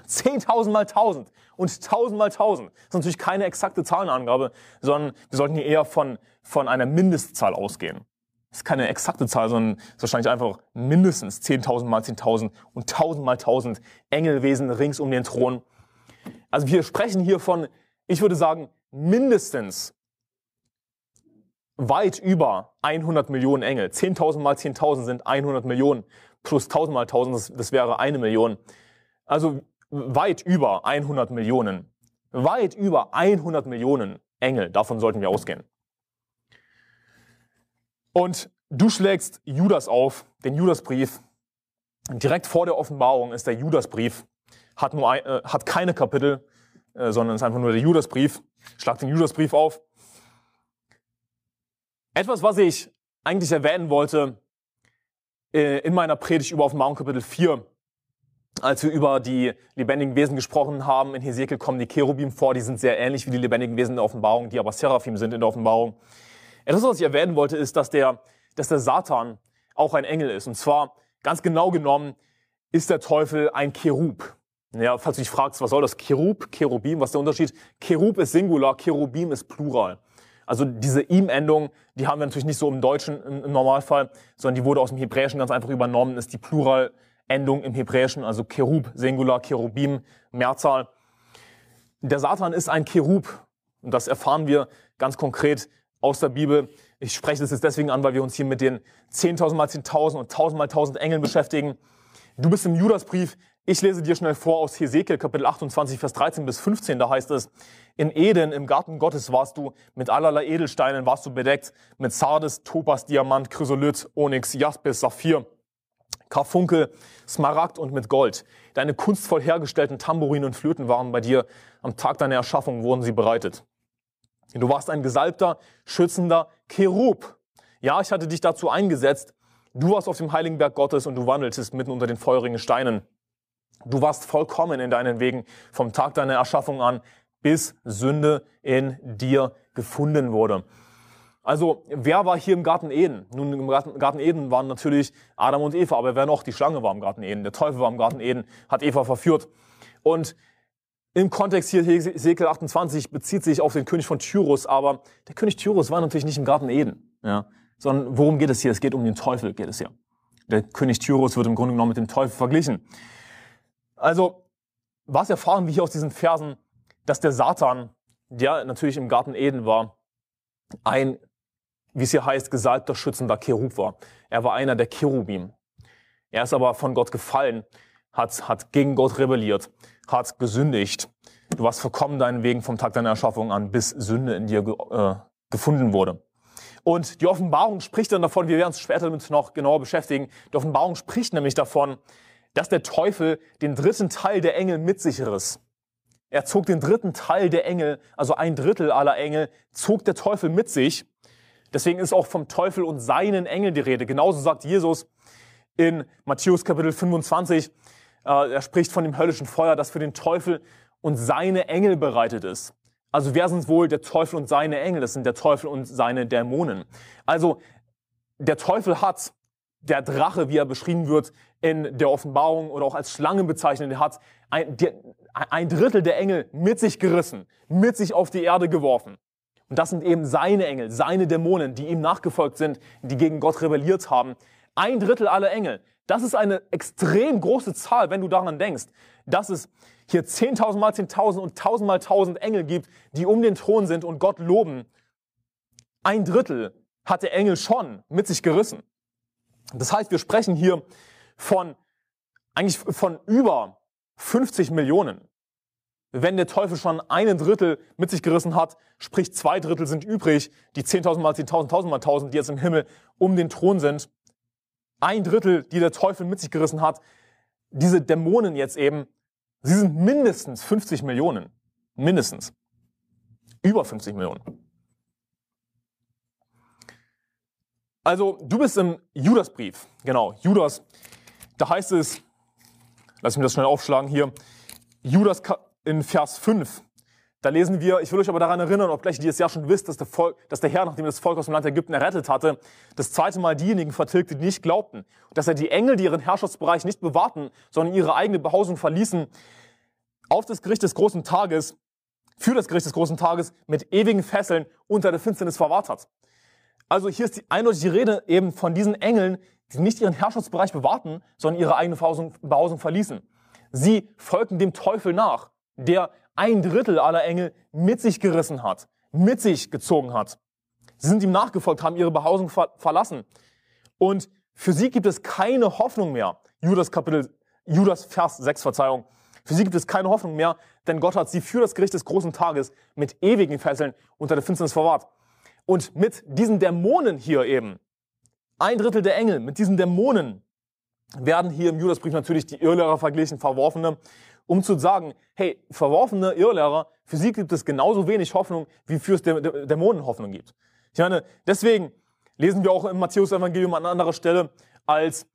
10.000 mal 1.000 und 1.000 mal 1.000. Das ist natürlich keine exakte Zahlenangabe, sondern wir sollten hier eher von, von einer Mindestzahl ausgehen. Das ist keine exakte Zahl, sondern ist wahrscheinlich einfach mindestens 10.000 mal 10.000 und 1.000 mal 1.000 Engelwesen rings um den Thron. Also wir sprechen hier von, ich würde sagen, mindestens weit über 100 Millionen Engel. 10.000 mal 10.000 sind 100 Millionen plus 1.000 mal 1.000, das, das wäre eine Million. Also weit über 100 Millionen, weit über 100 Millionen Engel, davon sollten wir ausgehen. Und du schlägst Judas auf, den Judasbrief. Direkt vor der Offenbarung ist der Judasbrief, hat, nur ein, äh, hat keine Kapitel, äh, sondern ist einfach nur der Judasbrief. Schlag den Judasbrief auf. Etwas, was ich eigentlich erwähnen wollte äh, in meiner Predigt über Offenbarung Kapitel 4, als wir über die lebendigen Wesen gesprochen haben, in Hesekiel kommen die Cherubim vor, die sind sehr ähnlich wie die lebendigen Wesen in der Offenbarung, die aber Seraphim sind in der Offenbarung. Etwas, was ich erwähnen wollte, ist, dass der, dass der Satan auch ein Engel ist. Und zwar, ganz genau genommen, ist der Teufel ein Cherub. Ja, falls du dich fragst, was soll das? Cherub, Cherubim, was ist der Unterschied? Cherub ist Singular, Cherubim ist Plural. Also diese Im-Endung, die haben wir natürlich nicht so im Deutschen im Normalfall, sondern die wurde aus dem Hebräischen ganz einfach übernommen, ist die Plural Endung im Hebräischen, also Cherub, Singular, Cherubim, Mehrzahl. Der Satan ist ein Cherub. Und das erfahren wir ganz konkret aus der Bibel. Ich spreche das jetzt deswegen an, weil wir uns hier mit den 10.000 mal 10.000 und 1.000 mal 1.000 Engeln beschäftigen. Du bist im Judasbrief Ich lese dir schnell vor aus Hesekiel Kapitel 28, Vers 13 bis 15. Da heißt es, in Eden, im Garten Gottes warst du, mit allerlei Edelsteinen warst du bedeckt, mit Sardes, Topas, Diamant, Chrysolith, Onyx, Jaspis, Saphir, Karfunkel, Smaragd und mit Gold. Deine kunstvoll hergestellten Tambourinen und Flöten waren bei dir. Am Tag deiner Erschaffung wurden sie bereitet. Du warst ein gesalbter, schützender Cherub. Ja, ich hatte dich dazu eingesetzt. Du warst auf dem heiligen Berg Gottes und du wandeltest mitten unter den feurigen Steinen. Du warst vollkommen in deinen Wegen vom Tag deiner Erschaffung an, bis Sünde in dir gefunden wurde. Also, wer war hier im Garten Eden? Nun, im Garten Eden waren natürlich Adam und Eva, aber wer noch? Die Schlange war im Garten Eden, der Teufel war im Garten Eden, hat Eva verführt. Und im Kontext hier Hesekiel 28 bezieht sich auf den König von Tyrus, aber der König Tyrus war natürlich nicht im Garten Eden, ja, sondern worum geht es hier? Es geht um den Teufel, geht es hier. Der König Tyrus wird im Grunde genommen mit dem Teufel verglichen. Also, was erfahren wir hier aus diesen Versen? Dass der Satan, der natürlich im Garten Eden war, ein, wie es hier heißt, gesalbter, schützender Cherub war. Er war einer der Cherubim. Er ist aber von Gott gefallen, hat, hat gegen Gott rebelliert, hat gesündigt. Du warst verkommen deinen Wegen vom Tag deiner Erschaffung an, bis Sünde in dir äh, gefunden wurde. Und die Offenbarung spricht dann davon, wir werden uns später damit noch genauer beschäftigen, die Offenbarung spricht nämlich davon, dass der Teufel den dritten Teil der Engel mit sich riss. Er zog den dritten Teil der Engel, also ein Drittel aller Engel, zog der Teufel mit sich. Deswegen ist auch vom Teufel und seinen Engeln die Rede. Genauso sagt Jesus in Matthäus Kapitel 25, äh, er spricht von dem höllischen Feuer, das für den Teufel und seine Engel bereitet ist. Also wer sind wohl der Teufel und seine Engel? Das sind der Teufel und seine Dämonen. Also der Teufel hat der Drache, wie er beschrieben wird in der Offenbarung oder auch als Schlange bezeichnet, der hat ein, der, ein Drittel der Engel mit sich gerissen, mit sich auf die Erde geworfen. Und das sind eben seine Engel, seine Dämonen, die ihm nachgefolgt sind, die gegen Gott rebelliert haben. Ein Drittel aller Engel. Das ist eine extrem große Zahl, wenn du daran denkst, dass es hier 10.000 mal 10.000 und 1.000 mal 1.000 Engel gibt, die um den Thron sind und Gott loben. Ein Drittel hat der Engel schon mit sich gerissen. Das heißt, wir sprechen hier von, eigentlich von über 50 Millionen. Wenn der Teufel schon einen Drittel mit sich gerissen hat, sprich zwei Drittel sind übrig, die 10.000 mal 10.000, 1.000 mal 1.000, die jetzt im Himmel um den Thron sind. Ein Drittel, die der Teufel mit sich gerissen hat. Diese Dämonen jetzt eben, sie sind mindestens 50 Millionen. Mindestens. Über 50 Millionen. Also, du bist im Judasbrief. Genau, Judas. Da heißt es, lass mich das schnell aufschlagen hier. Judas in Vers 5. Da lesen wir, ich will euch aber daran erinnern, obgleich ihr es ja schon wisst, dass der, Volk, dass der Herr, nachdem er das Volk aus dem Land Ägypten errettet hatte, das zweite Mal diejenigen vertilgte, die nicht glaubten. Und dass er die Engel, die ihren Herrschaftsbereich nicht bewahrten, sondern ihre eigene Behausung verließen, auf das Gericht des großen Tages, für das Gericht des großen Tages mit ewigen Fesseln unter der Finsternis verwahrt hat. Also hier ist die eindeutige Rede eben von diesen Engeln, die nicht ihren Herrschaftsbereich bewahrten, sondern ihre eigene Behausung, Behausung verließen. Sie folgten dem Teufel nach, der ein Drittel aller Engel mit sich gerissen hat, mit sich gezogen hat. Sie sind ihm nachgefolgt, haben ihre Behausung ver verlassen. Und für sie gibt es keine Hoffnung mehr. Judas Kapitel, Judas Vers 6, Verzeihung. Für sie gibt es keine Hoffnung mehr, denn Gott hat sie für das Gericht des großen Tages mit ewigen Fesseln unter der Finsternis verwahrt. Und mit diesen Dämonen hier eben, ein Drittel der Engel, mit diesen Dämonen werden hier im Judasbrief natürlich die Irrlehrer verglichen, Verworfene, um zu sagen, hey, verworfene Irrlehrer, für sie gibt es genauso wenig Hoffnung, wie für es Dämonen Hoffnung gibt. Ich meine, deswegen lesen wir auch im Matthäus-Evangelium an anderer Stelle, als,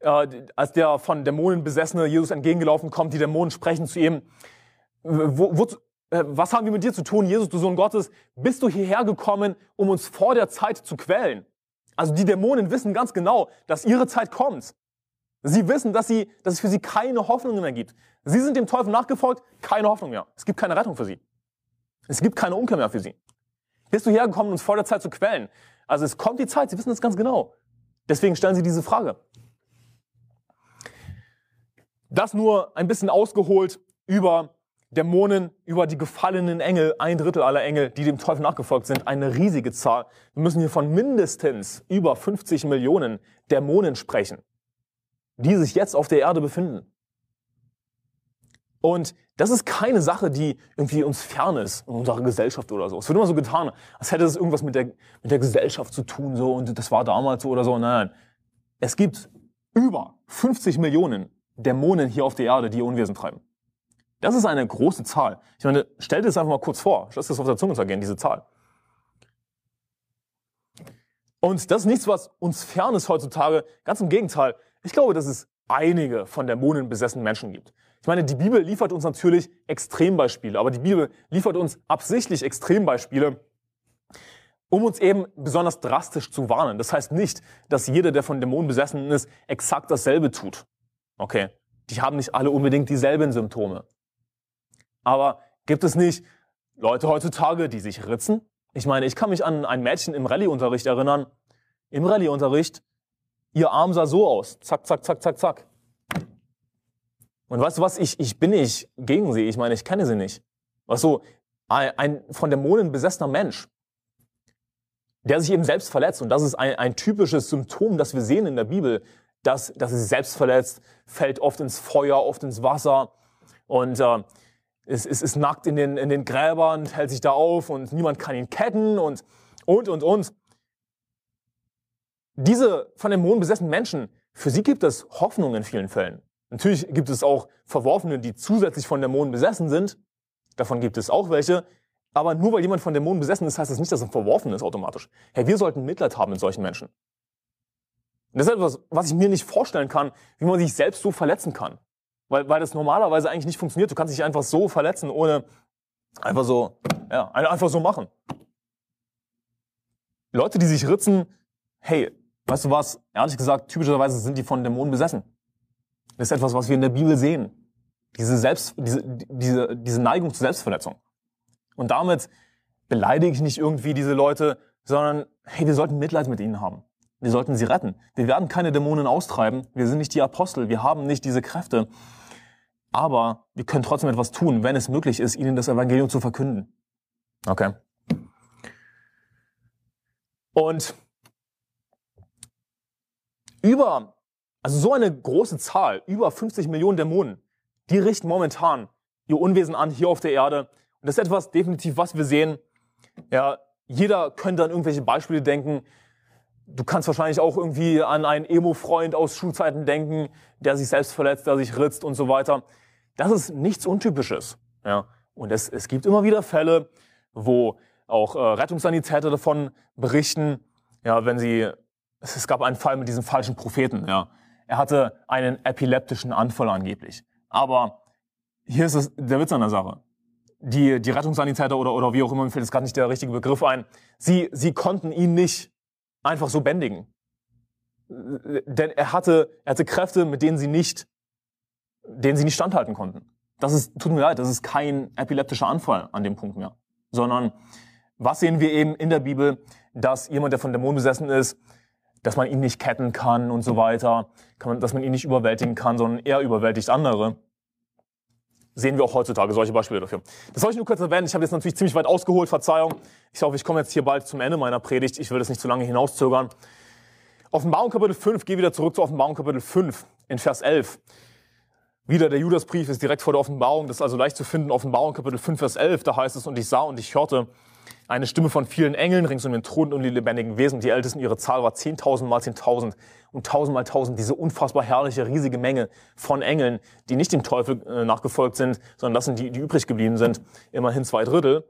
äh, als der von Dämonen besessene Jesus entgegengelaufen kommt, die Dämonen sprechen zu ihm, wo, wo, äh, was haben wir mit dir zu tun, Jesus, du Sohn Gottes? Bist du hierher gekommen, um uns vor der Zeit zu quälen? Also die Dämonen wissen ganz genau, dass ihre Zeit kommt. Sie wissen, dass, sie, dass es für sie keine Hoffnung mehr gibt. Sie sind dem Teufel nachgefolgt, keine Hoffnung mehr. Es gibt keine Rettung für sie. Es gibt keine Umkehr mehr für sie. Bist du hergekommen, uns vor der Zeit zu quälen? Also es kommt die Zeit, sie wissen das ganz genau. Deswegen stellen sie diese Frage. Das nur ein bisschen ausgeholt über Dämonen über die gefallenen Engel, ein Drittel aller Engel, die dem Teufel nachgefolgt sind, eine riesige Zahl. Wir müssen hier von mindestens über 50 Millionen Dämonen sprechen, die sich jetzt auf der Erde befinden. Und das ist keine Sache, die irgendwie uns fern ist in unserer Gesellschaft oder so. Es wird immer so getan, als hätte es irgendwas mit der, mit der Gesellschaft zu tun, so, und das war damals so oder so. Nein, nein. Es gibt über 50 Millionen Dämonen hier auf der Erde, die ihr Unwesen treiben. Das ist eine große Zahl. Ich meine, stell dir das einfach mal kurz vor. Lass das auf der Zunge zergehen, diese Zahl. Und das ist nichts, was uns fern ist heutzutage. Ganz im Gegenteil. Ich glaube, dass es einige von Dämonen besessenen Menschen gibt. Ich meine, die Bibel liefert uns natürlich Extrembeispiele, aber die Bibel liefert uns absichtlich Extrembeispiele, um uns eben besonders drastisch zu warnen. Das heißt nicht, dass jeder, der von Dämonen besessen ist, exakt dasselbe tut. Okay, die haben nicht alle unbedingt dieselben Symptome. Aber gibt es nicht Leute heutzutage, die sich ritzen? Ich meine, ich kann mich an ein Mädchen im Rallyeunterricht erinnern. Im Rallyeunterricht, ihr Arm sah so aus. Zack, zack, zack, zack, zack. Und weißt du was, ich, ich bin nicht gegen sie. Ich meine, ich kenne sie nicht. Weißt du, ein, von Dämonen besessener Mensch, der sich eben selbst verletzt. Und das ist ein, ein typisches Symptom, das wir sehen in der Bibel, dass, dass er sich selbst verletzt, fällt oft ins Feuer, oft ins Wasser und äh, ist, ist, ist nackt in den, in den Gräbern, hält sich da auf und niemand kann ihn ketten und, und, und, und. Diese von Dämonen besessenen Menschen, für sie gibt es Hoffnung in vielen Fällen. Natürlich gibt es auch Verworfene, die zusätzlich von Dämonen besessen sind. Davon gibt es auch welche. Aber nur weil jemand von Dämonen besessen ist, heißt das nicht, dass er verworfen ist automatisch. Hey, wir sollten Mitleid haben mit solchen Menschen. Und das ist etwas, was ich mir nicht vorstellen kann, wie man sich selbst so verletzen kann. Weil, weil das normalerweise eigentlich nicht funktioniert. Du kannst dich einfach so verletzen, ohne einfach so, ja, einfach so machen. Leute, die sich ritzen, hey, weißt du was, ehrlich gesagt, typischerweise sind die von Dämonen besessen. Das ist etwas, was wir in der Bibel sehen. Diese, Selbst, diese, diese, diese Neigung zur Selbstverletzung. Und damit beleidige ich nicht irgendwie diese Leute, sondern hey, wir sollten Mitleid mit ihnen haben. Wir sollten sie retten. Wir werden keine Dämonen austreiben. Wir sind nicht die Apostel. Wir haben nicht diese Kräfte. Aber wir können trotzdem etwas tun, wenn es möglich ist, ihnen das Evangelium zu verkünden. Okay. Und über also so eine große Zahl, über 50 Millionen Dämonen, die richten momentan ihr Unwesen an hier auf der Erde. Und das ist etwas definitiv, was wir sehen. Ja, jeder könnte an irgendwelche Beispiele denken. Du kannst wahrscheinlich auch irgendwie an einen Emo-Freund aus Schulzeiten denken, der sich selbst verletzt, der sich ritzt und so weiter. Das ist nichts Untypisches. Ja. Und es, es gibt immer wieder Fälle, wo auch äh, Rettungssanitäter davon berichten, ja, wenn sie, es gab einen Fall mit diesem falschen Propheten, ja, er hatte einen epileptischen Anfall angeblich. Aber hier ist es der Witz an der Sache. Die, die Rettungssanitäter oder, oder wie auch immer, mir fällt jetzt gerade nicht der richtige Begriff ein, sie, sie konnten ihn nicht einfach so bändigen. Denn er hatte, er hatte Kräfte, mit denen sie nicht, denen sie nicht standhalten konnten. Das ist, tut mir leid, das ist kein epileptischer Anfall an dem Punkt mehr. Sondern was sehen wir eben in der Bibel, dass jemand, der von Dämonen besessen ist, dass man ihn nicht ketten kann und so weiter, man, dass man ihn nicht überwältigen kann, sondern er überwältigt andere. Sehen wir auch heutzutage solche Beispiele dafür. Das soll ich nur kurz erwähnen. Ich habe jetzt natürlich ziemlich weit ausgeholt, Verzeihung. Ich hoffe, ich komme jetzt hier bald zum Ende meiner Predigt. Ich will das nicht zu lange hinauszögern. Offenbarung Kapitel 5, gehe wieder zurück zu Offenbarung Kapitel 5 in Vers 11. Wieder der Judasbrief ist direkt vor der Offenbarung, das ist also leicht zu finden. Offenbarung Kapitel 5, Vers 11, da heißt es, und ich sah und ich hörte eine Stimme von vielen Engeln rings um den Thron und die lebendigen Wesen. Die Ältesten, ihre Zahl war 10.000 mal 10.000 und 1.000 mal 1.000. Diese unfassbar herrliche, riesige Menge von Engeln, die nicht dem Teufel äh, nachgefolgt sind, sondern das sind die, die übrig geblieben sind. Immerhin zwei Drittel.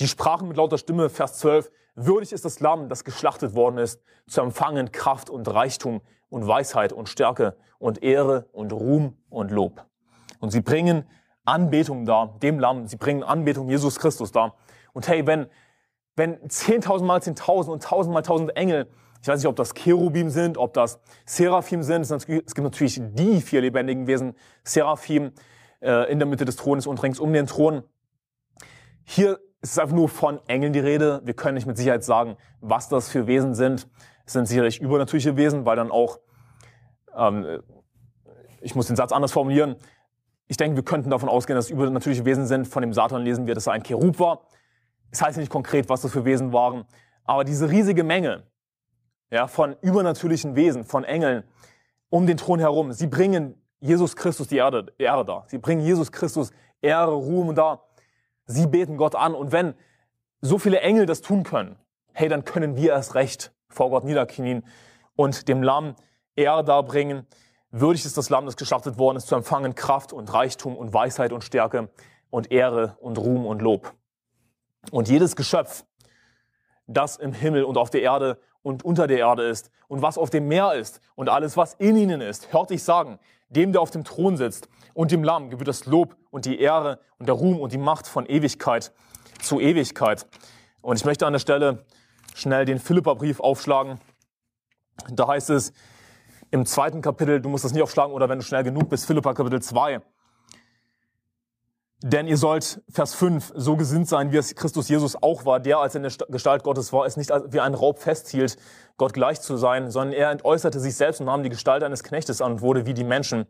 Die sprachen mit lauter Stimme, Vers 12, würdig ist das Lamm, das geschlachtet worden ist, zu empfangen Kraft und Reichtum und Weisheit und Stärke und Ehre und Ruhm und Lob. Und sie bringen Anbetung dar, dem Lamm. Sie bringen Anbetung Jesus Christus dar. Und hey, wenn, wenn 10.000 mal 10.000 und 1.000 mal 1.000 Engel, ich weiß nicht, ob das Cherubim sind, ob das Seraphim sind, es gibt natürlich die vier lebendigen Wesen, Seraphim äh, in der Mitte des Thrones und rings um den Thron. Hier ist es einfach nur von Engeln die Rede. Wir können nicht mit Sicherheit sagen, was das für Wesen sind. Es sind sicherlich übernatürliche Wesen, weil dann auch, ähm, ich muss den Satz anders formulieren, ich denke, wir könnten davon ausgehen, dass es übernatürliche Wesen sind. Von dem Satan lesen wir, dass er ein Cherub war. Es heißt nicht konkret, was das für Wesen waren, aber diese riesige Menge ja, von übernatürlichen Wesen, von Engeln um den Thron herum, sie bringen Jesus Christus die Erde, Ehre dar. Sie bringen Jesus Christus Ehre, Ruhm dar. Sie beten Gott an. Und wenn so viele Engel das tun können, hey, dann können wir erst recht vor Gott niederknien und dem Lamm Ehre darbringen. Würdig ist das Lamm, das geschlachtet worden ist, zu empfangen Kraft und Reichtum und Weisheit und Stärke und Ehre und Ruhm und Lob. Und jedes Geschöpf, das im Himmel und auf der Erde und unter der Erde ist und was auf dem Meer ist und alles, was in ihnen ist, hört ich sagen, dem, der auf dem Thron sitzt und dem Lamm gebührt das Lob und die Ehre und der Ruhm und die Macht von Ewigkeit zu Ewigkeit. Und ich möchte an der Stelle schnell den Philipperbrief aufschlagen. Da heißt es im zweiten Kapitel, du musst das nicht aufschlagen oder wenn du schnell genug bist, Philippa Kapitel 2. Denn ihr sollt, Vers 5, so gesinnt sein, wie es Christus Jesus auch war, der, als in der Gestalt Gottes war, es nicht wie ein Raub festhielt, Gott gleich zu sein, sondern er entäußerte sich selbst und nahm die Gestalt eines Knechtes an und wurde wie die Menschen.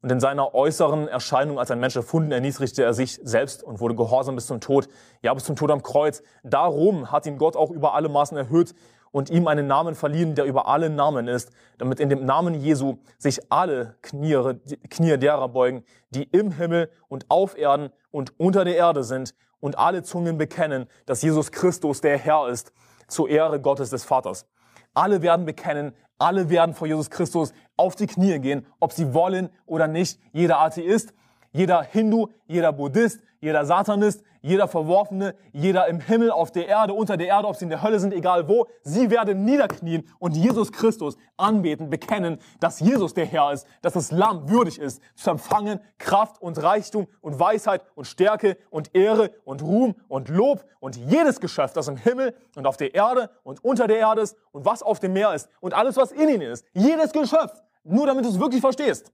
Und in seiner äußeren Erscheinung als ein Mensch erfunden, erniedrigte er sich selbst und wurde gehorsam bis zum Tod, ja bis zum Tod am Kreuz. Darum hat ihn Gott auch über alle Maßen erhöht und ihm einen Namen verliehen, der über alle Namen ist, damit in dem Namen Jesu sich alle Knie, Knie derer beugen, die im Himmel und auf Erden und unter der Erde sind und alle Zungen bekennen, dass Jesus Christus der Herr ist, zur Ehre Gottes des Vaters. Alle werden bekennen, alle werden vor Jesus Christus auf die Knie gehen, ob sie wollen oder nicht. Jeder Atheist, jeder Hindu, jeder Buddhist, jeder Satanist, jeder Verworfene, jeder im Himmel, auf der Erde, unter der Erde, ob sie in der Hölle sind, egal wo, sie werden niederknien und Jesus Christus anbeten, bekennen, dass Jesus der Herr ist, dass das Lamm würdig ist, zu empfangen Kraft und Reichtum und Weisheit und Stärke und Ehre und Ruhm und Lob und jedes Geschäft, das im Himmel und auf der Erde und unter der Erde ist und was auf dem Meer ist und alles, was in ihnen ist. Jedes Geschöpf. Nur damit du es wirklich verstehst.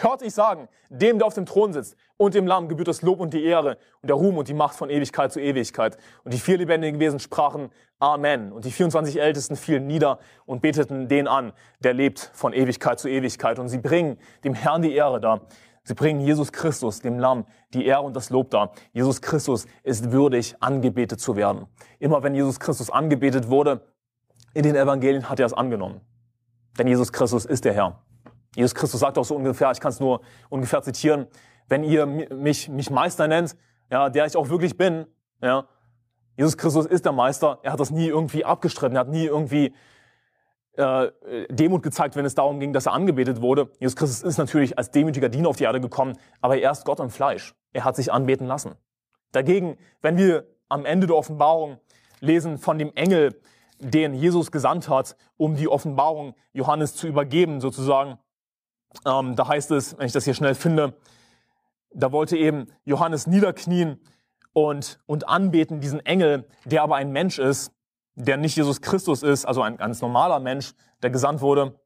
Hört ich sagen, dem, der auf dem Thron sitzt und dem Lamm gebührt das Lob und die Ehre und der Ruhm und die Macht von Ewigkeit zu Ewigkeit. Und die vier lebendigen Wesen sprachen Amen. Und die 24 Ältesten fielen nieder und beteten den an, der lebt von Ewigkeit zu Ewigkeit. Und sie bringen dem Herrn die Ehre dar. Sie bringen Jesus Christus, dem Lamm, die Ehre und das Lob dar. Jesus Christus ist würdig, angebetet zu werden. Immer wenn Jesus Christus angebetet wurde, in den Evangelien hat er es angenommen. Denn Jesus Christus ist der Herr. Jesus Christus sagt auch so ungefähr, ich kann es nur ungefähr zitieren, wenn ihr mich, mich Meister nennt, ja, der ich auch wirklich bin, ja, Jesus Christus ist der Meister, er hat das nie irgendwie abgestritten, er hat nie irgendwie äh, Demut gezeigt, wenn es darum ging, dass er angebetet wurde. Jesus Christus ist natürlich als demütiger Diener auf die Erde gekommen, aber er ist Gott im Fleisch. Er hat sich anbeten lassen. Dagegen, wenn wir am Ende der Offenbarung lesen von dem Engel, den Jesus gesandt hat, um die Offenbarung Johannes zu übergeben, sozusagen, ähm, da heißt es, wenn ich das hier schnell finde, da wollte eben Johannes niederknien und, und anbeten diesen Engel, der aber ein Mensch ist, der nicht Jesus Christus ist, also ein ganz normaler Mensch, der gesandt wurde.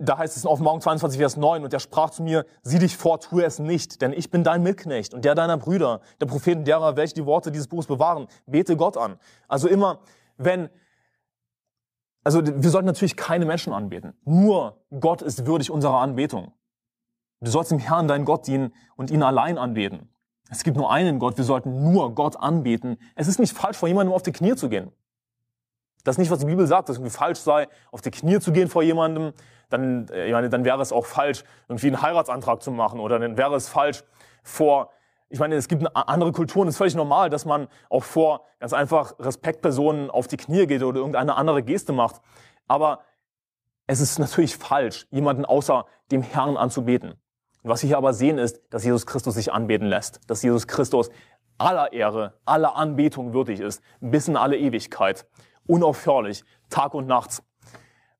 Da heißt es in Offenbarung 22, Vers 9, und er sprach zu mir, sieh dich vor, tue es nicht, denn ich bin dein Mitknecht und der deiner Brüder, der Propheten derer, welche die Worte dieses Buches bewahren. Bete Gott an. Also immer, wenn also wir sollten natürlich keine Menschen anbeten. Nur Gott ist würdig unserer Anbetung. Du sollst dem Herrn, dein Gott, dienen und ihn allein anbeten. Es gibt nur einen Gott, wir sollten nur Gott anbeten. Es ist nicht falsch, vor jemandem auf die Knie zu gehen. Das ist nicht, was die Bibel sagt, dass es irgendwie falsch sei, auf die Knie zu gehen vor jemandem. Dann, äh, ich meine, dann wäre es auch falsch, irgendwie einen Heiratsantrag zu machen. Oder dann wäre es falsch, vor ich meine, es gibt andere Kulturen, es ist völlig normal, dass man auch vor ganz einfach Respektpersonen auf die Knie geht oder irgendeine andere Geste macht. Aber es ist natürlich falsch, jemanden außer dem Herrn anzubeten. Was wir hier aber sehen ist, dass Jesus Christus sich anbeten lässt, dass Jesus Christus aller Ehre, aller Anbetung würdig ist, bis in alle Ewigkeit, unaufhörlich, Tag und Nacht.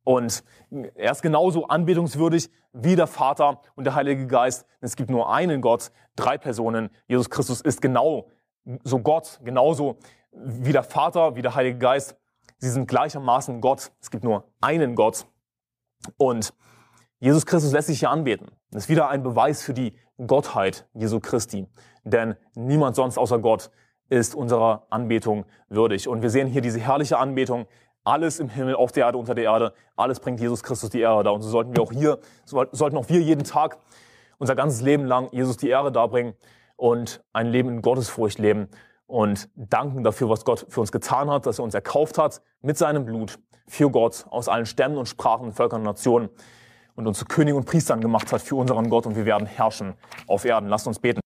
Und er ist genauso anbetungswürdig wie der Vater und der Heilige Geist. Es gibt nur einen Gott, drei Personen. Jesus Christus ist genau so Gott, genauso wie der Vater, wie der Heilige Geist. Sie sind gleichermaßen Gott. Es gibt nur einen Gott. Und Jesus Christus lässt sich hier anbeten. Das ist wieder ein Beweis für die Gottheit Jesu Christi. Denn niemand sonst außer Gott ist unserer Anbetung würdig. Und wir sehen hier diese herrliche Anbetung, alles im Himmel, auf der Erde, unter der Erde, alles bringt Jesus Christus die Ehre da. Und so sollten wir auch hier, so sollten auch wir jeden Tag unser ganzes Leben lang Jesus die Ehre darbringen und ein Leben in Gottesfurcht leben und danken dafür, was Gott für uns getan hat, dass er uns erkauft hat mit seinem Blut für Gott aus allen Stämmen und Sprachen, Völkern und Nationen. und uns zu Königen und Priestern gemacht hat für unseren Gott und wir werden herrschen auf Erden. Lasst uns beten.